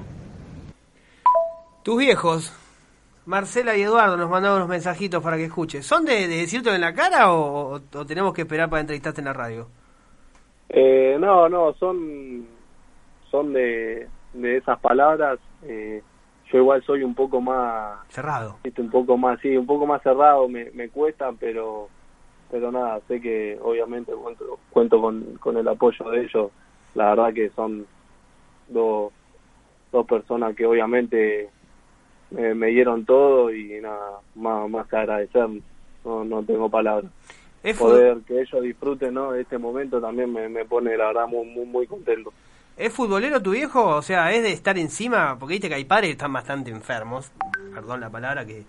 Tus viejos, Marcela y Eduardo, nos mandaron unos mensajitos para que escuches. ¿Son de, de decirte en la cara o, o- o tenemos que esperar para entrevistarte en la radio? Eh, no, no, son, son de, de esas palabras. Eh, yo igual soy un poco más, Cerrado. un poco más, sí, un poco más cerrado, me, me cuesta, pero, pero nada, sé que obviamente cuento, cuento con, con el apoyo de ellos. La verdad que son dos, dos personas que obviamente me, me dieron todo y nada, más, más que agradecer, no, no tengo palabras. Es Poder que ellos disfruten ¿no? de este momento también me, me pone la verdad muy, muy, muy contento. ¿Es futbolero tu viejo? O sea, ¿es de estar encima? Porque viste que hay padres que están bastante enfermos, perdón la palabra, que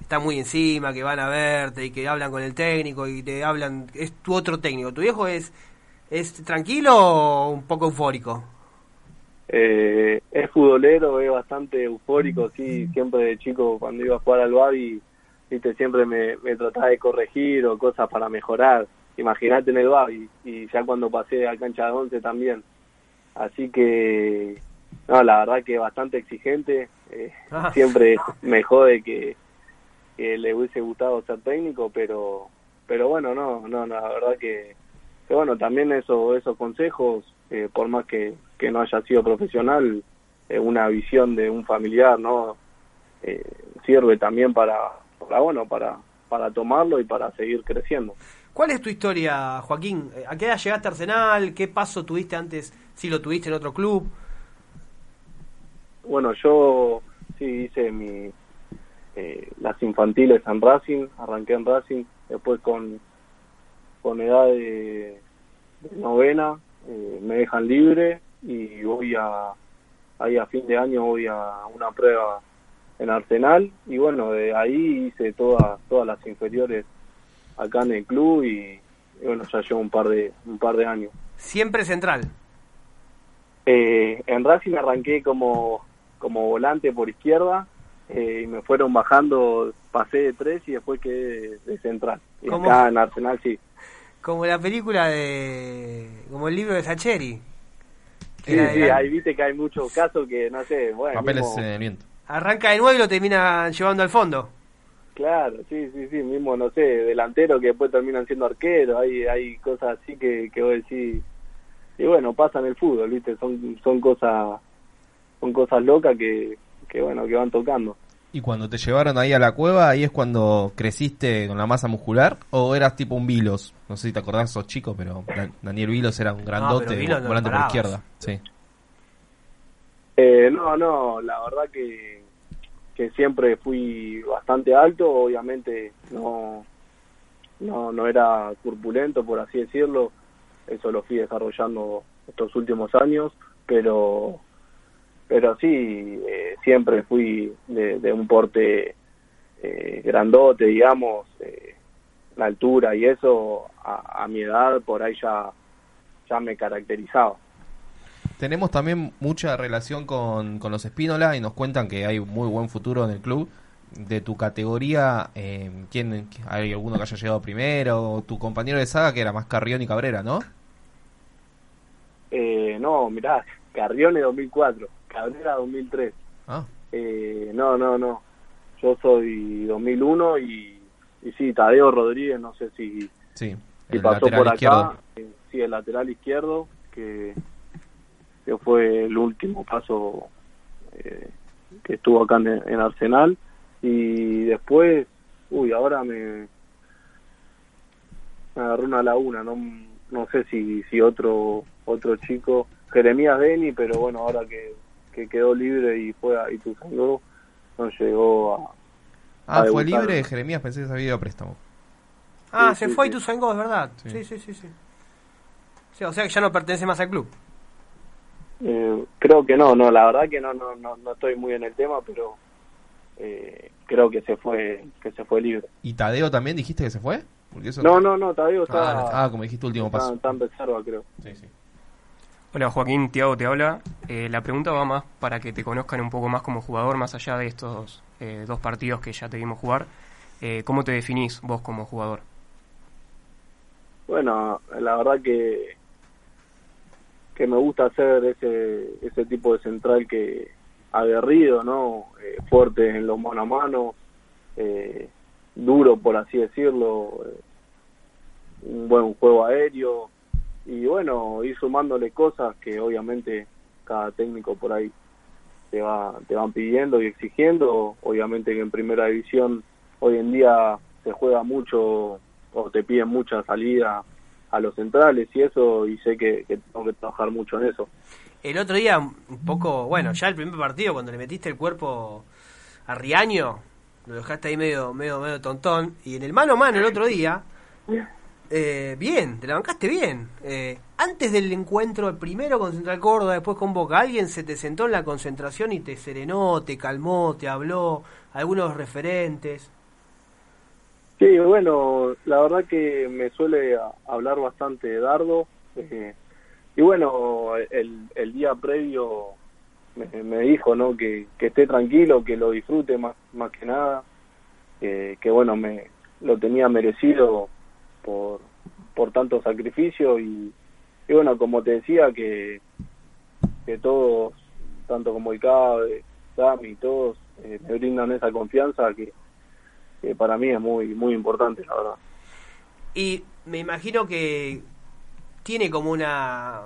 están muy encima, que van a verte y que hablan con el técnico y te hablan... Es tu otro técnico. ¿Tu viejo es, es tranquilo o un poco eufórico? Eh, es futbolero, es bastante eufórico, sí, siempre de chico cuando iba a jugar al Babi, viste, siempre me, me trataba de corregir o cosas para mejorar. Imagínate en el Babi y ya cuando pasé a cancha de once también. Así que, no, la verdad que bastante exigente. eh, Ah. siempre me jode que, que le hubiese gustado ser técnico, pero pero bueno, no, no, la verdad que, que bueno, también eso, esos consejos, eh, por más que, que no haya sido profesional, eh, una visión de un familiar, ¿no? Eh, sirve también para, para, bueno, para, para tomarlo y para seguir creciendo. ¿Cuál es tu historia, Joaquín? ¿A qué edad llegaste a Arsenal? ¿Qué paso tuviste antes? Si lo tuviste en otro club. Bueno, yo sí hice mi, eh, las infantiles en Racing, arranqué en Racing, después con, con edad de, de novena eh, me dejan libre y voy a, ahí a fin de año voy a una prueba en Arsenal y bueno, de ahí hice todas todas las inferiores acá en el club y, y bueno, ya llevo un par de un par de años. Siempre central. Eh, en Racing arranqué como, como volante por izquierda eh, y me fueron bajando, pasé de tres y después quedé de, de central. Y ¿Cómo? acá en Arsenal sí. Como la película de. como el libro de Sacheri. Sí, sí, ahí viste que hay muchos casos que, no sé, bueno, Papeles mismo- en el viento. Arranca de nuevo y lo termina llevando al fondo. Claro, sí, sí, sí, mismo, no sé, delantero que después terminan siendo arqueros, hay, hay cosas así que, que vos decís, y bueno, pasa en el fútbol, viste, son, son cosas, son cosas locas que, que bueno, que van tocando. ¿Y cuando te llevaron ahí a la cueva, ahí es cuando creciste con la masa muscular? ¿O eras tipo un Vilos? No sé si te acordás, sos chico, pero Da- Daniel Vilos era un grandote, no volante por parabas. izquierda. Sí. Eh, no, no, la verdad que, que siempre fui bastante alto, obviamente no, no, no era corpulento, por así decirlo, eso lo fui desarrollando estos últimos años, pero, pero sí, eh, siempre fui de, un porte eh, grandote, digamos, eh, la altura y eso a, a mi edad por ahí ya, ya me caracterizaba. Tenemos también mucha relación con, con los Espínola y nos cuentan que hay muy buen futuro en el club. De tu categoría, eh, ¿quién, ¿hay alguno que haya llegado primero? Tu compañero de saga que era más Carrión y Cabrera, ¿no? Eh, no, mirá, Carrione 2004, Cabrera 2003. Ah, Eh, no, no, no. Yo soy 2001 y, y sí, Tadeo Rodríguez, no sé si, sí. si El pasó lateral por acá. izquierdo. Eh, sí, el lateral izquierdo, que, que fue el último paso eh, que estuvo acá en, en Arsenal. Y después, uy, ahora me, me agarró una laguna, no, no sé si, si otro otro chico, Jeremías Beni, pero bueno, ahora que, que quedó libre y fue a Ituzaingó, no llegó a... Ah, a fue debutar. libre Jeremías, pensé que se había ido a préstamo. Ah, Sí, se sí, fue sí. y tu es verdad. Sí, sí, sí. Sí, o sea que ya no pertenece más al club. Eh, creo que no, no, la verdad que no, no, no, no estoy muy en el tema, pero eh, creo que se fue, que se fue libre. ¿Y Tadeo también dijiste que se fue? Porque eso... No, no, no, Tadeo está, Ah, ah, como dijiste, último está, paso. está en reserva, creo. Sí, sí. Hola Joaquín, Tiago te habla. Eh, la pregunta va más para que te conozcan un poco más como jugador, más allá de estos eh, dos partidos que ya te vimos jugar. Eh, ¿Cómo te definís vos como jugador? Bueno, la verdad que que me gusta hacer ese ese tipo de central que aguerrido, ¿no? Eh, fuerte en los mano a mano, eh, duro por así decirlo, eh, un buen juego aéreo y bueno, ir sumándole cosas que obviamente cada técnico por ahí te va te van pidiendo y exigiendo, obviamente que en primera división hoy en día se juega mucho o te piden mucha salida a los centrales y eso y sé que, tengo que trabajar mucho en eso. El otro día, un poco, bueno, ya el primer partido, cuando le metiste el cuerpo a Riaño, lo dejaste ahí medio, medio, medio tontón. Y en el mano a mano el otro día, eh, bien, te la bancaste bien. Eh, antes del encuentro, primero con Central Córdoba, después con Boca, alguien se te sentó en la concentración y te serenó, te calmó, te habló, algunos referentes. Sí, bueno, la verdad que me suele hablar bastante Dardo. eh, y bueno, el, el día previo me, me dijo no que, esté tranquilo, que lo disfrute más, más que nada. que que bueno, me lo tenía merecido por, por tanto sacrificio. Y, y bueno, como te decía, que, que todos, tanto como el CABE, Sami, todos, eh, me brindan esa confianza que que para mí es muy muy importante, la verdad. Y me imagino que tiene como una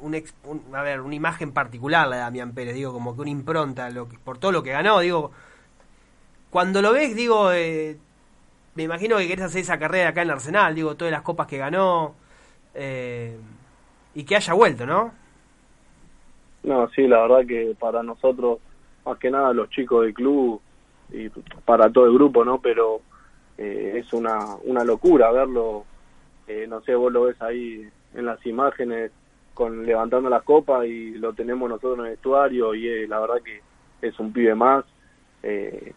un, un- a ver, una imagen particular la de Damián Pérez, digo, como que una impronta lo que, por todo lo que ganó, digo, cuando lo ves, digo, eh, me imagino que querés hacer esa carrera acá en Arsenal, digo, todas las copas que ganó eh, y que haya vuelto, ¿no? No, sí, la verdad que para nosotros, más que nada los chicos del club y para todo el grupo, ¿no? Pero eh, es una, una locura verlo, eh, no sé, vos lo ves ahí en las imágenes con levantando las copas y lo tenemos nosotros en el vestuario y eh, la verdad que es un pibe más. Eh,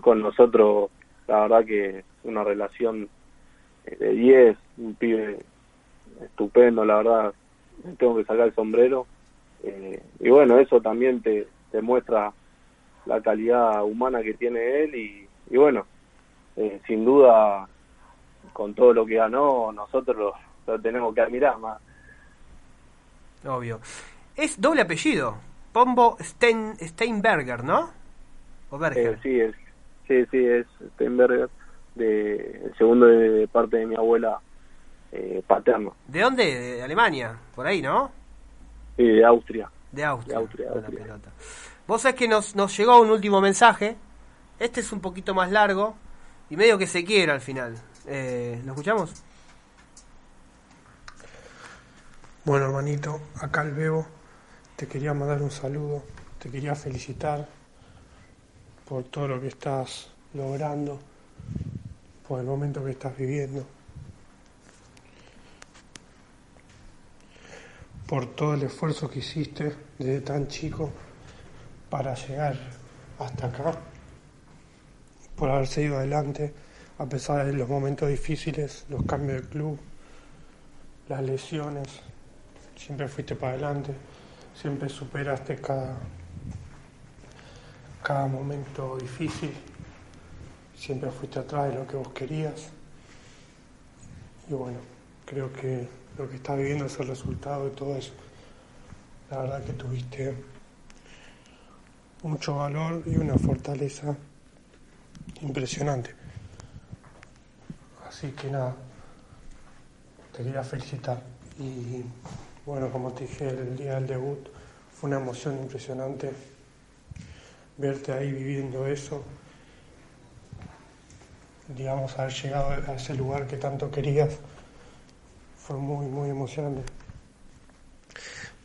con nosotros, la verdad que una relación de 10, un pibe estupendo, la verdad, tengo que sacar el sombrero. Y bueno, eso también te, te muestra la calidad humana que tiene él y, y bueno, eh, sin duda con todo lo que ganó, nosotros lo, lo tenemos que admirar más. Obvio. Es doble apellido. Pombo Stein, Steinberger, ¿no? O Berger. Eh, sí, es, sí, sí, es Steinberger, de, el segundo de parte de mi abuela eh, paterno, ¿De dónde? De Alemania, por ahí, ¿no? y de Austria. De Austria. De Austria, Austria. Vos sabés que nos, nos llegó un último mensaje. Este es un poquito más largo y medio que se quiebra al final. Eh, ¿Lo escuchamos? Bueno, hermanito, acá el Bebo, te quería mandar un saludo, te quería felicitar por todo lo que estás logrando, por el momento que estás viviendo, por todo el esfuerzo que hiciste desde tan chico para llegar hasta acá, por haberse ido adelante a pesar de los momentos difíciles, los cambios de club, las lesiones, siempre fuiste para adelante, siempre superaste cada, cada momento difícil, siempre fuiste atrás de lo que vos querías. Y bueno, creo que lo que estás viviendo es el resultado de todo eso. La verdad que tuviste mucho valor y una fortaleza impresionante. Así que nada, te quería felicitar. Y bueno, como te dije el día del debut, fue una emoción impresionante verte ahí viviendo eso. Digamos, haber llegado a ese lugar que tanto querías fue muy, muy emocionante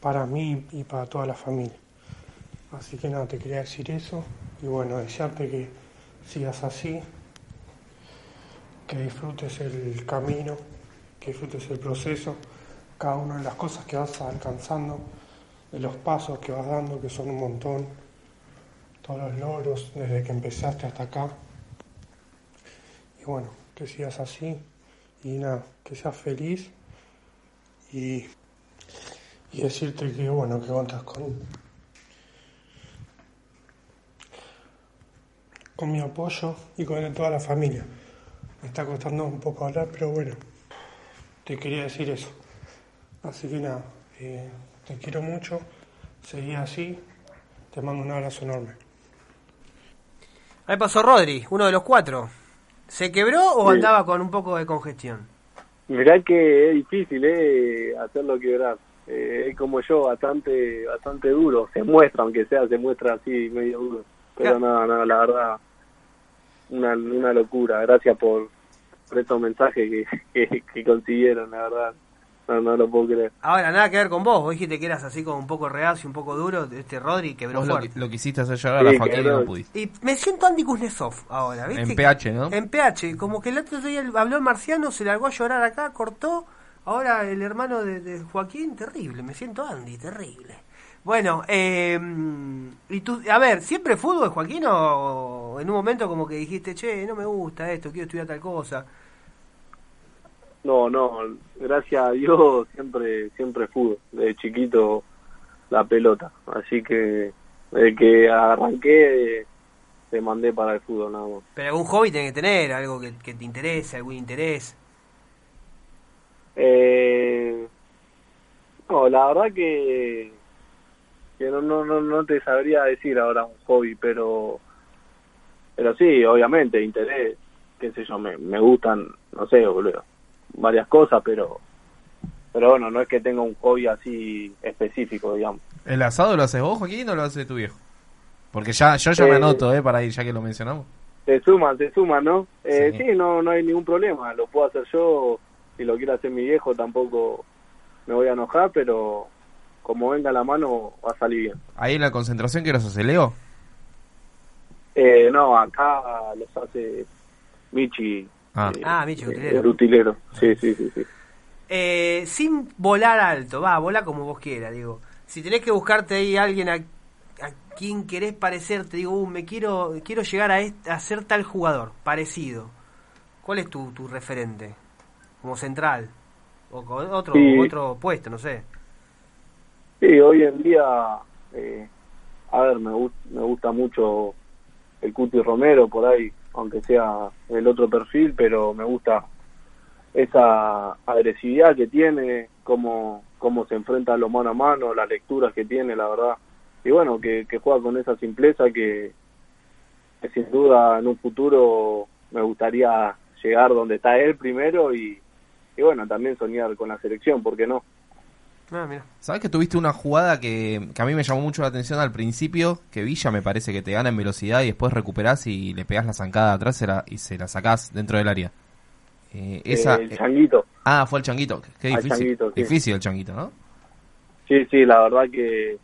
para mí y para toda la familia. Así que nada, te quería decir eso. Y bueno, desearte que sigas así, que disfrutes el camino, que disfrutes el proceso, cada una de las cosas que vas alcanzando, de los pasos que vas dando, que son un montón, todos los logros desde que empezaste hasta acá. Y bueno, que sigas así. Y nada, que seas feliz. Y, y decirte que bueno, que contas con, con mi apoyo y con toda la familia. Me está costando un poco hablar, pero bueno, te quería decir eso. Así que nada, eh, te quiero mucho, seguí así, te mando un abrazo enorme. Ahí pasó Rodri, uno de los cuatro. ¿Se quebró o Sí. andaba con un poco de congestión? Mirá que es difícil eh, hacerlo quebrar. Eh, es como yo, bastante bastante duro. Se muestra, aunque sea, se muestra así medio duro. Pero Claro. nada, nada, la verdad, una, una locura. Gracias por, por estos mensajes que, (laughs) que, que consiguieron, la verdad. No, no lo puedo creer. Ahora, nada que ver con vos. Vos dijiste que eras así como un poco reacio, un poco duro. Este Rodri quebró Vos lo, fuerte. lo quisiste hacer llorar a Sí, Joaquín y no pudiste. Y me siento Andy Kuznetsov ahora, ¿viste? En PH, ¿no? En PH, como que el otro día habló el marciano, se largó a llorar acá, cortó. Ahora el hermano de, de Joaquín, terrible, me siento Andy, terrible. Bueno, eh, y tú, a ver, ¿siempre fútbol, Joaquín, o en un momento como que dijiste, che, no me gusta esto, quiero estudiar tal cosa? No, no, gracias a Dios siempre siempre fútbol. Desde chiquito la pelota. Así que desde que arranqué te mandé para el fútbol nada más. Pero algún hobby tenés que tener, algo que, que te interese, algún interés. Eh, no, la verdad que, que no, no, no, no te sabría decir ahora un hobby, pero pero sí, obviamente, interés, qué sé yo, me, me gustan, no sé, boludo, varias cosas, pero pero bueno, no es que tenga un hobby así específico, digamos. ¿El asado lo haces vos, Joaquín, o lo hace tu viejo? Porque ya, yo ya me Eh, anoto, ¿eh? Para ir, ya que lo mencionamos. Se suman, se suman, ¿no? Eh, Sí. sí, no, no hay ningún problema, lo puedo hacer yo, si lo quiere hacer mi viejo tampoco me voy a enojar, pero como venga la mano va a salir bien. Ahí en la concentración que los hace Leo. Eh, no, acá los hace Michi. Ah. eh, Ah, Michi, eh, utilero. el utilero. Sí, sí, sí, sí. Eh, sin volar alto, va, vola como vos quieras, digo. Si tenés que buscarte ahí a alguien a, a quien querés parecer, te digo, uh, me quiero quiero llegar a, est- a ser tal jugador, parecido. ¿Cuál es tu, tu referente? Como central. O con otro, Sí. otro puesto, no sé. Sí, hoy en día, eh, a ver, me, me gusta mucho el Cuti Romero por ahí, aunque sea el otro perfil, pero me gusta esa agresividad que tiene, cómo, cómo se enfrenta a lo mano a mano, las lecturas que tiene, la verdad. Y bueno, que, que juega con esa simpleza que, que sin duda en un futuro me gustaría llegar donde está él primero y, y bueno, también soñar con la selección, ¿por qué no? Ah, mira. ¿Sabes que tuviste una jugada que, que a mí me llamó mucho la atención al principio? Que Villa me parece que te gana en velocidad y después recuperás y le pegás la zancada atrás se la- y se la sacás dentro del área. Eh, esa, Eh, el changuito. ah, fue el changuito. Qué Al difícil. changuito, sí. Difícil el changuito, ¿no? Sí, sí, la verdad que,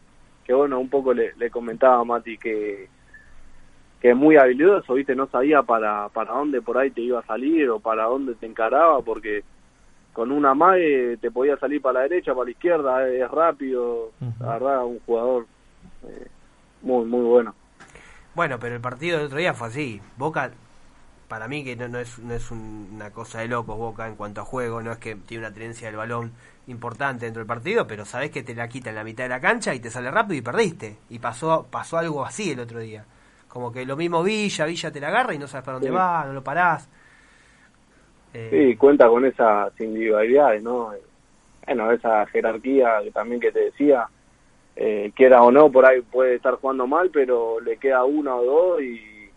que bueno, un poco le, le comentaba a Mati que, que es muy habilidoso, ¿viste? No sabía para, para dónde por ahí te iba a salir o para dónde te encaraba, porque con una mague te podía salir para la derecha, para la izquierda, es rápido, la verdad, un jugador eh, muy, muy bueno. Bueno, pero el partido del otro día fue así. Boca, para mí que no, no es, no es un- una cosa de locos Boca en cuanto a juego, no es que tiene una tenencia del balón importante dentro del partido, pero sabes que te la quita en la mitad de la cancha y te sale rápido y perdiste. Y pasó, pasó algo así el otro día. Como que lo mismo Villa, Villa te la agarra y no sabes para dónde Sí. va, no lo parás. Eh, Sí, cuenta con esas individualidades, ¿no? Bueno, esa jerarquía que también que te decía, eh, quiera o no, por ahí puede estar jugando mal, pero le queda una o dos y,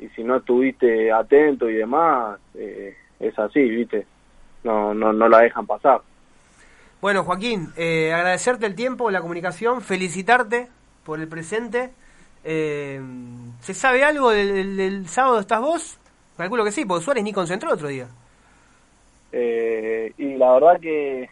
y si no estuviste atento y demás, eh, es así, ¿viste? No, no, no la dejan pasar. Bueno, Joaquín, eh, agradecerte el tiempo, la comunicación, felicitarte por el presente. Eh, ¿Se sabe algo del, del- del sábado estás vos? Calculo que sí, porque Suárez ni concentró el otro día. Eh, y la verdad que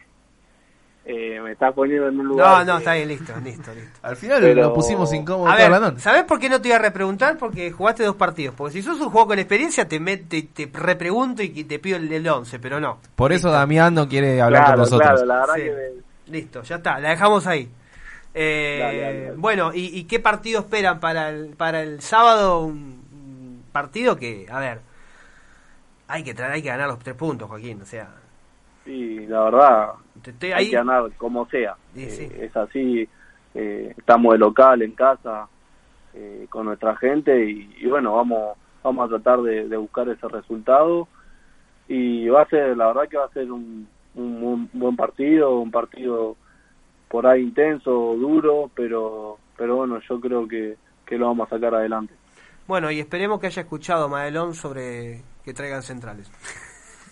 eh, me está poniendo en un lugar... No, no, que- está bien, listo, listo, listo. Al final Pero- lo pusimos incómodo A ver. ¿sabés por qué no te iba a repreguntar? Porque jugaste dos partidos. Porque si sos un juego con experiencia, te, met- te, te repregunto y te pido el del 11, pero no. Por eso Damián no quiere hablar Claro, con nosotros. claro, la verdad Sí. que... Listo, ya está, la dejamos ahí. Eh, Dale, dale, dale. Bueno, ¿y, y qué partido esperan para el, para el sábado? Un partido que, a ver, hay que traer, hay que ganar los tres puntos, Joaquín. O sea, Sí, la verdad, hay que ganar como sea. Sí, Eh. Es así, eh, estamos de local en casa eh, con nuestra gente y, y bueno, vamos vamos a tratar de, de buscar ese resultado y va a ser, la verdad que va a ser un, un, un buen partido, un partido por ahí intenso, duro, pero pero bueno, yo creo que, que lo vamos a sacar adelante. Bueno, y esperemos que haya escuchado Madelón sobre que traigan centrales.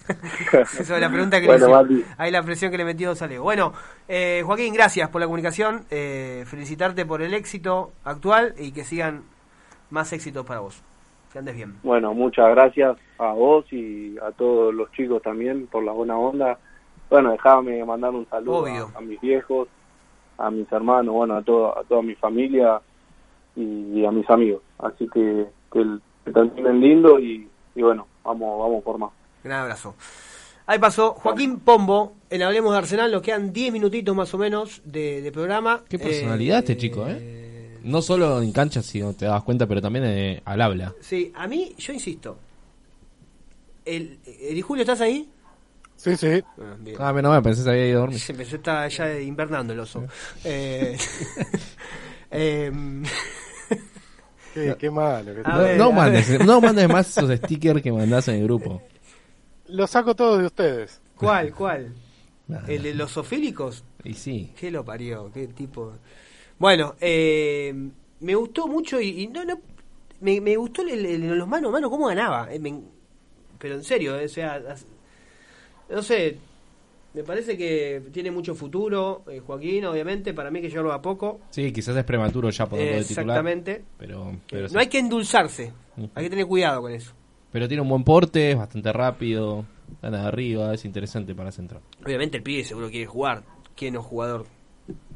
(laughs) Esa es la pregunta que Bueno, le. Ahí la presión que le metió sale. Bueno, eh, Joaquín, gracias por la comunicación. Eh, felicitarte por el éxito actual y que sigan más éxitos para vos. Que andes bien. Bueno, muchas gracias a vos y a todos los chicos también por la buena onda. Bueno, déjame mandar un saludo a, a mis viejos, a mis hermanos, bueno, a, todo, a toda mi familia y, y a mis amigos. Así que que, que terminen lindo y, y bueno, vamos vamos por más. Gran abrazo. Ahí pasó Joaquín Pombo. En Hablemos de Arsenal nos quedan 10 minutitos más o menos de, de programa. Qué personalidad este chico, ¿eh? No solo en cancha, si no te das cuenta, pero también eh, al habla. Sí, a mí, yo insisto. El, el Julio, ¿estás ahí? Sí, sí. Ah, bien. Ah, no me pensé que había ido a dormir. Se empezó está ya invernando el oso. Eh, (laughs) (laughs) (laughs) em, Qué, qué malo. que No, ver, no a mandes, no mandes más esos stickers que mandás en el grupo. (laughs) Lo saco todo de ustedes. ¿Cuál? ¿Cuál? (laughs) Nada. ¿El de los sofílicos? Y sí. ¿Qué lo parió? ¿Qué tipo? Bueno, eh, me gustó mucho y, y no, no, me, me gustó el, el- los mano a mano, cómo ganaba. eh, me- pero en serio, eh, o sea, no sé, me parece que tiene mucho futuro, eh, Joaquín, obviamente, para mí que llevarlo a poco. Sí, quizás es prematuro ya ponerlo de titular. Exactamente. Pero, pero, sí. No hay que endulzarse, hay que tener cuidado con eso. pero tiene un buen porte, es bastante rápido, gana de arriba, es interesante para central. Obviamente el pibe seguro quiere jugar, ¿quién no es jugador?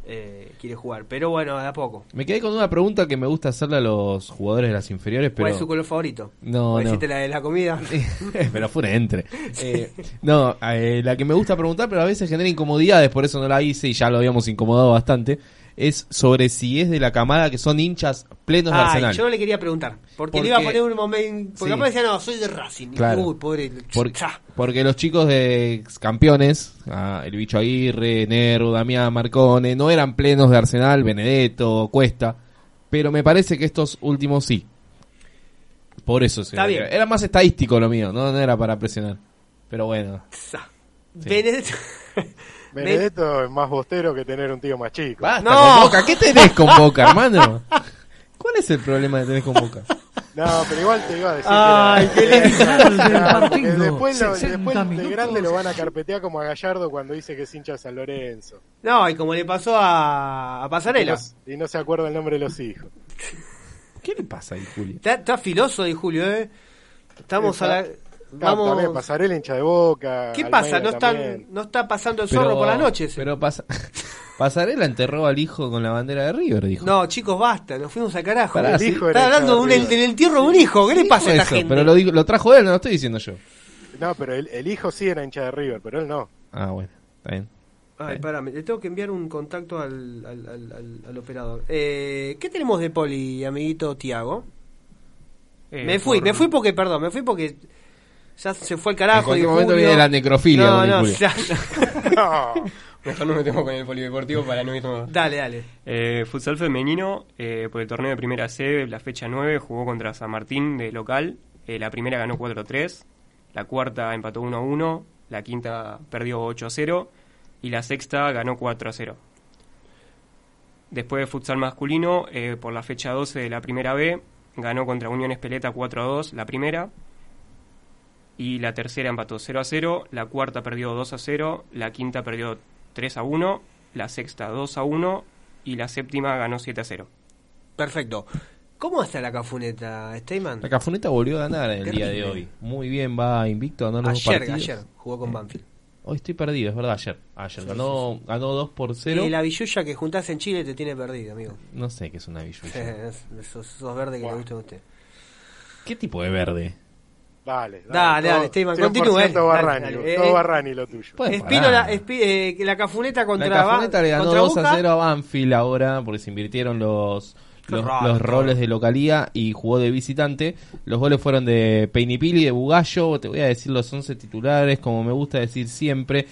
Eh, quiere jugar. Pero bueno, de a poco. Me quedé con una pregunta que me gusta hacerle a los jugadores de las inferiores, pero... ¿Cuál es su color favorito? No, ¿O no. la de la comida? (laughs) pero fue un entre. (laughs) Eh, no, eh, la que me gusta preguntar, pero a veces genera incomodidades, por eso no la hice y ya lo habíamos incomodado bastante, es sobre si es de la camada que son hinchas plenos de Arsenal. yo no le quería preguntar. Porque, Porque- le iba a poner un momento. Porque Sí. decía, no, soy de Racing. Claro. Uy, pobre. Porque los chicos de campeones, ah, el bicho Aguirre, Nero, Damián, Marcone, no eran plenos de Arsenal, Benedetto, Cuesta, pero me parece que estos últimos sí. Por eso se Está bien. Era más estadístico lo mío, no, no era para presionar. Pero bueno. Benedetto. (laughs) Benedetto es más bostero que tener un tío más chico. Basta No. con Boca, ¿qué tenés con Boca, hermano? (laughs) ¿Cuál es el problema que tenés con Boca? No, pero igual te iba a decir Ay, que qué lindo. (laughs) Después, lo- 60 después de grande lo van a carpetear como a Gallardo cuando dice que es hincha de San Lorenzo. No, y como le pasó a, a Y Pasarela. no, y no se acuerda el nombre de los hijos. ¿Qué le pasa ahí, Julio? Está, está filoso ahí, Julio, ¿eh? Estamos a la. Vamos. También Pasarela hincha de boca. ¿Qué Almeida pasa? ¿No, están, no está pasando el zorro por las noches? Pero pasa, (laughs) Pasarela enterró al hijo con la bandera de River, dijo. No, chicos, basta, nos fuimos al carajo. Pará, El sí. hijo Está hablando de un- del entierro de un hijo. ¿Qué le pasa a esta Eso, gente? Pero lo, digo- lo trajo él, no lo estoy diciendo yo. No, pero el, el hijo sí era hincha de River, pero él no. Ah, bueno, está bien. Ay, parame, le tengo que enviar un contacto al, al, al- al- al operador. Eh, ¿Qué tenemos de poli, amiguito Tiago? Eh, me fui, por- me fui porque, perdón, me fui porque ya se fue el carajo. En cualquier momento Julio- viene la necrofilia, No, no, (laughs) ya- No. (laughs) (laughs) Mejor nos metemos con el polideportivo para no irnos. Dale, dale. Eh, futsal femenino, eh, por el torneo de primera C, la fecha 9, jugó contra San Martín de local. Eh, la primera ganó 4-3, la cuarta empató 1-1, la quinta perdió 8-0 y la sexta ganó 4-0. Después de futsal masculino, eh, por la fecha 12 de la primera B, ganó contra Unión Espeleta 4-2 la primera. Y la tercera empató 0-0, la cuarta perdió 2-0, la quinta perdió 3-1, la sexta 2-1 y la séptima ganó 7-0. Perfecto. ¿Cómo está la cafuneta, Steyman? La Cafuneta volvió a ganar el día de hoy. Muy bien, va invicto, ganó los Ayer, partidos. ayer, jugó con Banfield. Hoy estoy perdido, es verdad, ayer. Ayer ganó, ganó 2 por 0. Y la billulla que juntás en Chile te tiene perdido, amigo. No sé qué es una billulla. (laughs) Es- esos, esos verdes que le gustan a usted. ¿Qué tipo de verde? Dale, dale. Dale, 100% continúe, todo eh. Barrani lo tuyo. Espínola, espi- eh, la cafuneta contra, la Cafuneta le ganó contra 2 a Boca. 0 a Banfield ahora, porque se invirtieron los, los, raro los roles de localía y jugó de visitante. Los goles fueron de Peinipili, de Bugallo, te voy a decir los 11 titulares, como me gusta decir siempre.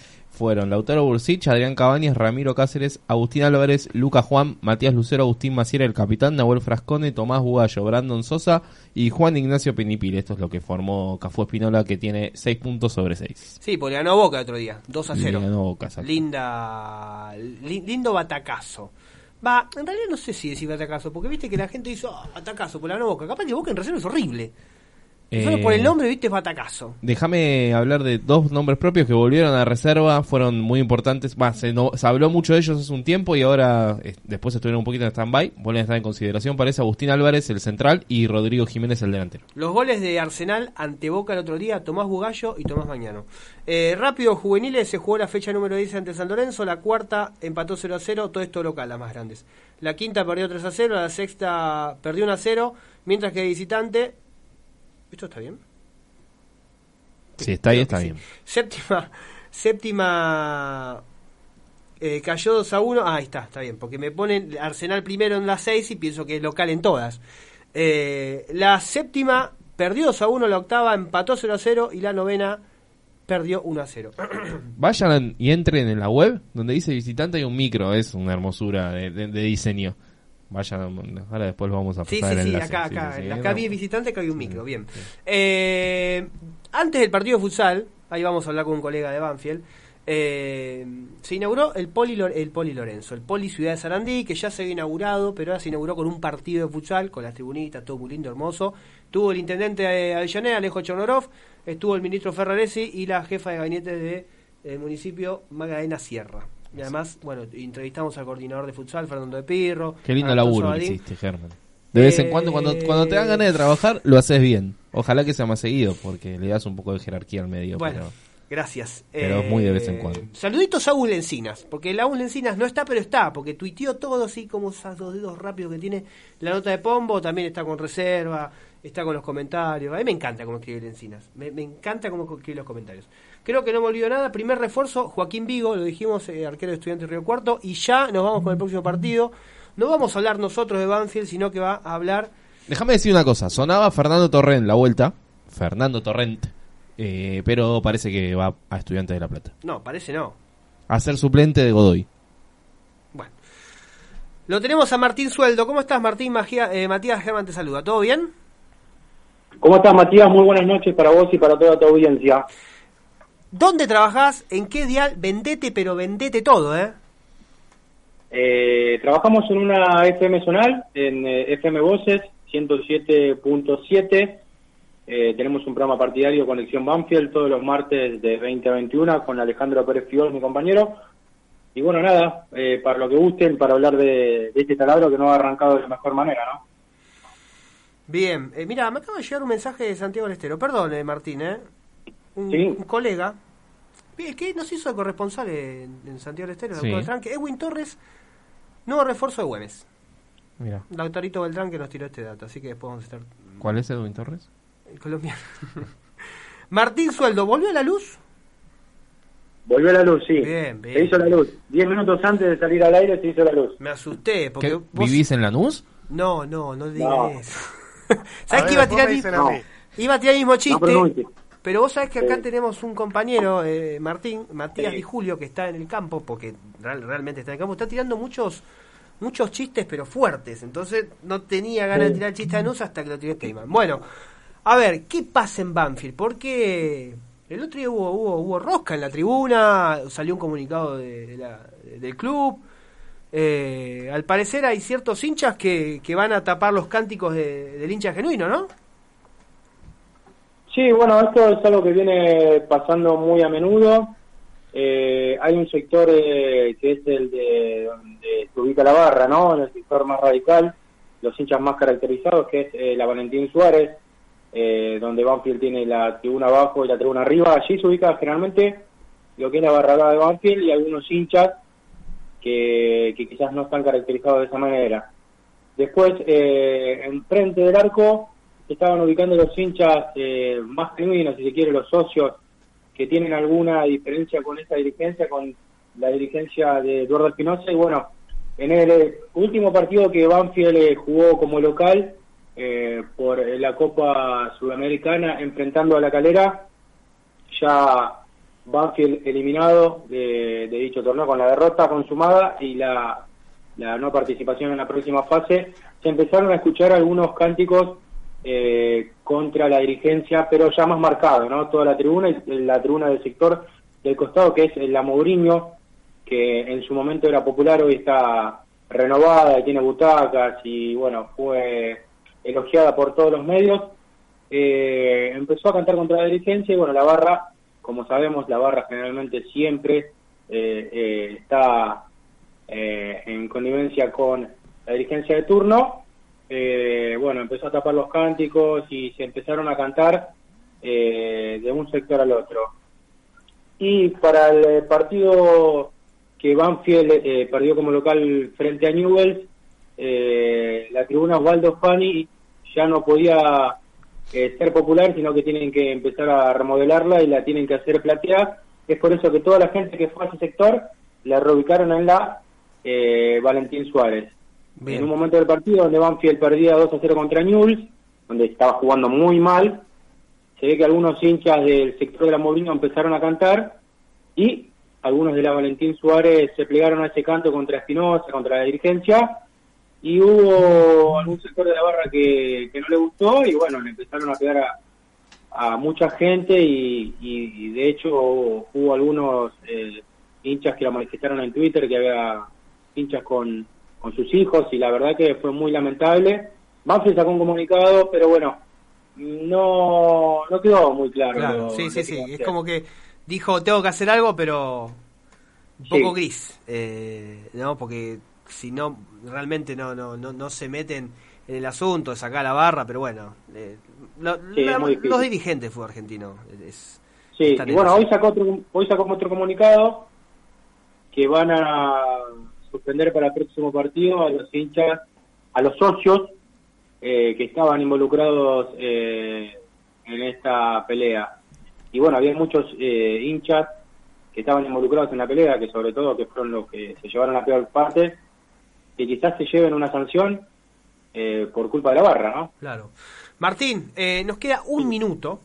Fueron Lautaro Bursich, Adrián Cabañas, Ramiro Cáceres, Agustín Álvarez, Luca Juan, Matías Lucero, Agustín Maciera, el capitán, Nahuel Frascone, Tomás Bugallo, Brandon Sosa y Juan Ignacio Penipil. Esto es lo que formó Cafú Espinola, que tiene 6 puntos sobre 6. Sí, porque ganó Boca el otro día, 2 a 0. Le ganó Boca, exacto. Linda, li- lindo batacazo. Va, en realidad no sé si decir batacazo, porque viste que la gente dice, ah, batacazo, por la ganó Boca. Capaz que Boca en reserva es horrible. Solo por Eh, el nombre, viste, batacazo. Déjame hablar de dos nombres propios que volvieron a reserva, fueron muy importantes. Va, se, no- se habló mucho de ellos hace un tiempo y ahora eh, después estuvieron un poquito en stand-by. Vuelven a estar en consideración, parece Agustín Álvarez, el central, y Rodrigo Jiménez, el delantero. Los goles de Arsenal ante Boca el otro día, Tomás Bugallo y Tomás Mañano. Eh, rápido, juveniles, se jugó la fecha número 10 ante San Lorenzo, la cuarta empató 0 a 0, todo esto local, las más grandes. La quinta perdió 3 a 0, la sexta perdió 1 a 0, mientras que de visitante... ¿Esto está bien? Sí, está ahí, está que bien. sí. Séptima, séptima eh, cayó 2 a 1. Ah, ahí está, está bien, porque me ponen Arsenal primero en las 6 y pienso que es local en todas. Eh, la séptima perdió 2 a 1, la octava empató 0 a 0 y la novena perdió 1 a 0. (clears throat) Vayan y entren en la web, donde dice visitante hay un micro, es una hermosura de, de- de diseño. Vayan, ahora después vamos a pasar Sí, sí, el sí, enlace. acá, Sí, acá. sí, acá vi visitante, acá hay un micro, bien. Eh, antes del partido de futsal, ahí vamos a hablar con un colega de Banfield, eh, se inauguró el Poli, el Poli Lorenzo, el Poli Ciudad de Sarandí, que ya se había inaugurado, pero ahora se inauguró con un partido de futsal, con las tribunitas, todo muy lindo, hermoso. Tuvo el intendente de Avellaneda, Alejo Chornorov, estuvo el ministro Ferraresi y la jefa de gabinete del municipio, Magdalena Sierra. Y además, bueno, entrevistamos al coordinador de futsal, Fernando de Pirro. Qué lindo laburo que hiciste, Germán. De vez en Eh, cuando, cuando, cuando te dan ganas de trabajar, lo haces bien. Ojalá que sea más seguido, porque le das un poco de jerarquía al medio. Bueno, pero- Gracias. Pero es muy de vez en Eh, cuando. Saluditos a Agus Lencinas, porque el Agus Lencinas no está, pero está, porque tuiteó todo así como esos dos dedos rápidos que tiene la nota de Pombo, también está con reserva, está con los comentarios. A mí me encanta cómo escribe Lencinas, me, me encanta cómo escribe los comentarios. Creo que no me olvido nada. Primer refuerzo, Joaquín Vigo, lo dijimos, eh, arquero de Estudiantes Río Cuarto, y ya nos vamos con el próximo partido. No vamos a hablar nosotros de Banfield, sino que va a hablar Déjame decir una cosa. Sonaba Fernando Torrent la vuelta. Fernando Torrent. eh, pero parece que va a Estudiantes de La Plata. No, parece no. A ser suplente de Godoy. Lo tenemos a Martín Sueldo. ¿Cómo estás, Martín? Magia- eh, Matías Germán te saluda. ¿Todo bien? ¿Cómo estás, Matías? Muy buenas noches para vos y para toda tu audiencia. ¿Dónde trabajás? ¿En qué dial? Vendete, pero vendete todo, ¿eh? Eh, trabajamos en una FM zonal, en eh, FM Voces 107.7. Eh, tenemos un programa partidario Conexión Banfield todos los martes de 20 a 21 con Alejandro Pérez Fiol, mi compañero. Y bueno, nada, eh, para lo que gusten, para hablar de, de este taladro que no ha arrancado de la mejor manera, ¿no? Bien. Eh, mira, me acaba de llegar un mensaje de Santiago del Estero. Perdón, Martín, ¿eh? Un, Sí. un colega. Bien, ¿Qué nos hizo de corresponsal en, en Santiago del Estero? Sí. Doctor Beltrán, que Edwin Torres, nuevo refuerzo de Güemes. Mira. Doctorito Beltrán que nos tiró este dato, así que después vamos a estar ¿Cuál es Edwin Torres? el colombiano. (laughs) Martín Sueldo, ¿volvió a la luz? Volvió la luz, sí. Bien, bien. Se hizo la luz. Diez minutos antes de salir al aire se hizo la luz. Me asusté, porque ¿Qué? vos... ¿Vivís en Lanús? No, no, no digas No. eso. (laughs) A ¿Sabes ver, que iba a tirar, a iba a tirar el mismo No chiste? pronuncie. Pero vos sabés que acá Sí. tenemos un compañero, eh, Martín, Matías Sí. Di Julio, que está en el campo, porque real- realmente está en el campo, está tirando muchos muchos chistes, pero fuertes. Entonces no tenía ganas de tirar chistes de Nus hasta que lo tiré Steyman. Bueno, a ver, ¿qué pasa en Banfield? Porque el otro día hubo, hubo, hubo rosca en la tribuna, salió un comunicado de, de la- del club. Eh, al parecer hay ciertos hinchas que, que van a tapar los cánticos de- del hincha genuino, ¿no? Sí, bueno, esto es algo que viene pasando muy a menudo. Eh, hay un sector eh, que es el de donde se ubica la barra, ¿no? En el sector más radical, los hinchas más caracterizados, que es eh, la Valentín Suárez, eh, donde Banfield tiene la tribuna abajo y la tribuna arriba. Allí se ubica generalmente lo que es la barragada de Banfield y algunos hinchas que, que quizás no están caracterizados de esa manera. Después, eh, enfrente del arco, estaban ubicando los hinchas eh, más genuinos, si se quiere, los socios que tienen alguna diferencia con esta dirigencia, con la dirigencia de Eduardo Espinosa. Y bueno, en el eh, último partido que Banfield eh, jugó como local eh, por eh, la Copa Sudamericana, enfrentando a la calera, ya Banfield eliminado de, de dicho torneo con la derrota consumada y la, la no participación en la próxima fase, se empezaron a escuchar algunos cánticos eh, contra la dirigencia, pero ya más marcado, ¿no? Toda la tribuna, y la tribuna del sector del costado, que es la Mourinho, que en su momento era popular, hoy está renovada y tiene butacas y bueno, fue elogiada por todos los medios. Eh, empezó a cantar contra la dirigencia y bueno, la barra, como sabemos, la barra generalmente siempre eh, eh, está eh, en connivencia con la dirigencia de turno. Eh, bueno, empezó a tapar los cánticos y se empezaron a cantar eh, de un sector al otro. Y para el eh, partido que Banfield eh, perdió como local frente a Newells, eh, la tribuna Osvaldo Fani ya no podía eh, ser popular, sino que tienen que empezar a remodelarla y la tienen que hacer platear. Es por eso que toda la gente que fue a ese sector la reubicaron en la eh, Valentín Suárez. Bien. En un momento del partido donde Banfield perdía 2 a 0 contra Newell's, donde estaba jugando muy mal, se ve que algunos hinchas del sector de la Mourinho empezaron a cantar y algunos de la Valentín Suárez se plegaron a ese canto contra Espinosa, contra la dirigencia, y hubo algún sector de la barra que, que no le gustó y bueno, le empezaron a pegar a, a mucha gente y, y- y de hecho hubo algunos eh, hinchas que lo manifestaron en Twitter, que había hinchas con, con sus hijos y la verdad que fue muy lamentable. Banfield sacó un comunicado, pero bueno, no, no quedó muy claro. Claro, sí, sí, sí. Es como que dijo, tengo que hacer algo, pero un Sí. poco gris, eh, ¿no? Porque si no, realmente no, no, no, no se meten en el asunto de sacar la barra, pero bueno, eh, lo- Sí, la- los dirigentes fue argentino, es, Sí, y bueno, hoy sacó otro, hoy sacó otro comunicado que van a suspender para el próximo partido a los hinchas, a los socios eh, que estaban involucrados eh, en esta pelea. Y bueno, había muchos eh, hinchas que estaban involucrados en la pelea, que sobre todo que fueron los que se llevaron la peor parte, que quizás se lleven una sanción eh, por culpa de la barra, ¿no? Claro. Martín, eh, nos queda un minuto.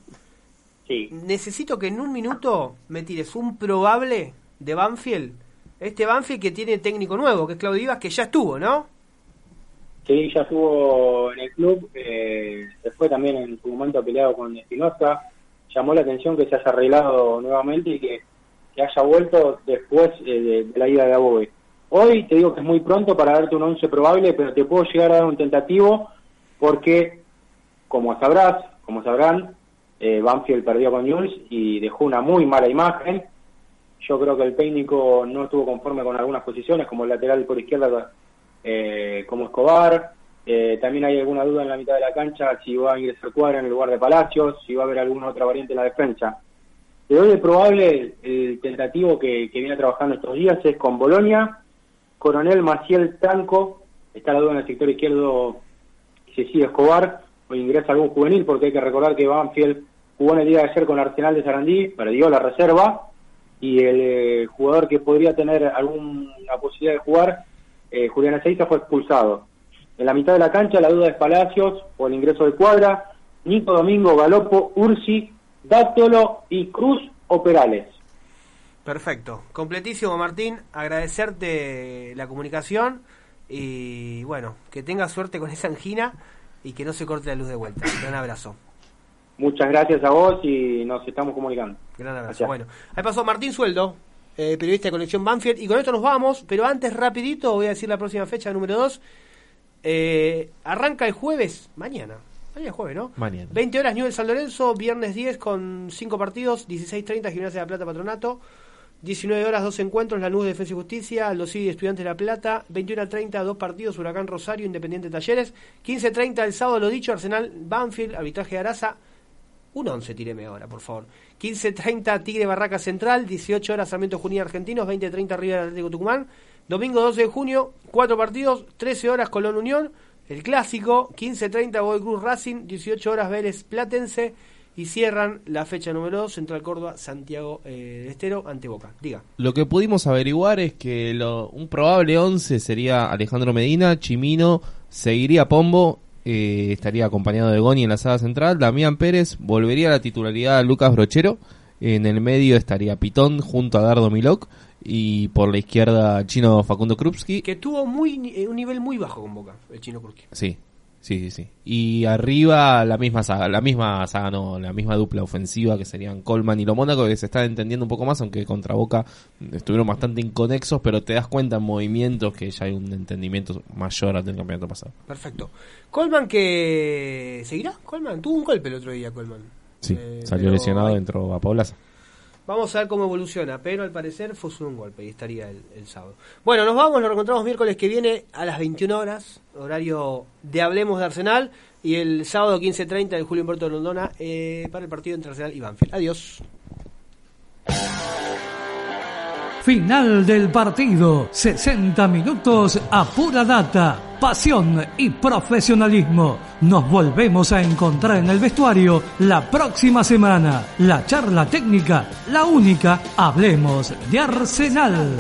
Sí. Necesito que en un minuto me tires un probable de Banfield. Este Banfield que tiene técnico nuevo, que es Claudio Vivas, que ya estuvo, ¿no? Sí, ya estuvo en el club, eh, se también en su momento peleado con Espinosa, llamó la atención que se haya arreglado nuevamente y que, haya vuelto después eh, de, la ida de Abobe. Hoy te digo que es muy pronto para darte un once probable, pero te puedo llegar a dar un tentativo porque, como sabrás, como sabrán, eh, Banfield perdió con Jules y dejó una muy mala imagen. Yo creo que el técnico no estuvo conforme con algunas posiciones, como el lateral por izquierda, eh, como Escobar. Eh, también hay alguna duda en la mitad de la cancha si va a ingresar Cuadra en el lugar de Palacios, si va a haber alguna otra variante en la defensa. Te doy el probable, el tentativo que, que viene trabajando estos días es con Bolonia, Coronel Maciel Tanco, está la duda en el sector izquierdo si sigue Escobar o ingresa algún juvenil, porque hay que recordar que Banfield jugó en el día de ayer con Arsenal de Sarandí, perdió la reserva, y el eh, jugador que podría tener alguna posibilidad de jugar, eh, Julián Ezeiza, fue expulsado. En la mitad de la cancha la duda es Palacios o el ingreso de Cuadra, Nico Domingo, Galopo, Ursi, Dátolo y Cruz o Perales. Perfecto. Completísimo, Martín. Agradecerte la comunicación y bueno, que tengas suerte con esa angina y que no se corte la luz de vuelta. Gran abrazo. Muchas gracias a vos y nos estamos comunicando. Gran abrazo. Gracias. Bueno, ahí pasó Martín Sueldo, eh, periodista de Conexión Banfield. Y con esto nos vamos, pero antes, rapidito, voy a decir la próxima fecha, número 2. arranca el jueves, mañana. Mañana es jueves, ¿no? Mañana. 20 horas Newell San Lorenzo, viernes 10 con 5 partidos, 16.30 Gimnasia de la Plata Patronato, 19 horas dos encuentros, Lanús Defensa y Justicia, Los Cid Estudiantes de la Plata, 21.30 dos partidos, Huracán Rosario, Independiente Talleres, 15.30 el sábado, lo dicho, Arsenal Banfield, arbitraje de Araza, un 11 tireme ahora, por favor. 15.30 Tigre Barraca Central, 18 horas Sarmiento Junín Argentinos, 20.30 River Atlético Tucumán. Domingo 12 de junio, cuatro partidos, 13 horas Colón Unión, el clásico, 15.30 Boy Cruz Racing, 18 horas Vélez Platense y cierran la fecha número 2, Central Córdoba, Santiago eh, Estero, ante Boca. Diga. Lo que pudimos averiguar es que lo- un probable 11 sería Alejandro Medina, Chimino, seguiría Pombo, eh, estaría acompañado de Goni en la sala central, Damián Pérez, volvería a la titularidad Lucas Brochero, en el medio estaría Pitón junto a Dardo Milok y por la izquierda Chino Facundo Krupski. Que tuvo muy, eh, un nivel muy bajo con Boca, el chino Kurki. Sí, sí, sí, sí. Y arriba la misma saga, la misma saga, no, la misma dupla ofensiva que serían Colman y Lo Mónaco, que se están entendiendo un poco más, aunque contra Boca estuvieron bastante inconexos, pero te das cuenta en movimientos que ya hay un entendimiento mayor al del campeonato pasado. Perfecto. Colman que... ¿Seguirá? Colman tuvo un golpe el otro día, Colman. Sí, Eh, salió pero lesionado, entró a Paulaza. Vamos a ver cómo evoluciona, pero al parecer fue un golpe y estaría el, sábado. Bueno, nos vamos, nos reencontramos miércoles que viene a las 21 horas, horario de Hablemos de Arsenal, y el sábado 15.30 de Julio Humberto de Londona eh, para el partido entre Arsenal y Banfield. Adiós. Final del partido. 60 minutos a pura data, pasión y profesionalismo. Nos volvemos a encontrar en el vestuario la próxima semana. La charla técnica, la única, hablemos de Arsenal.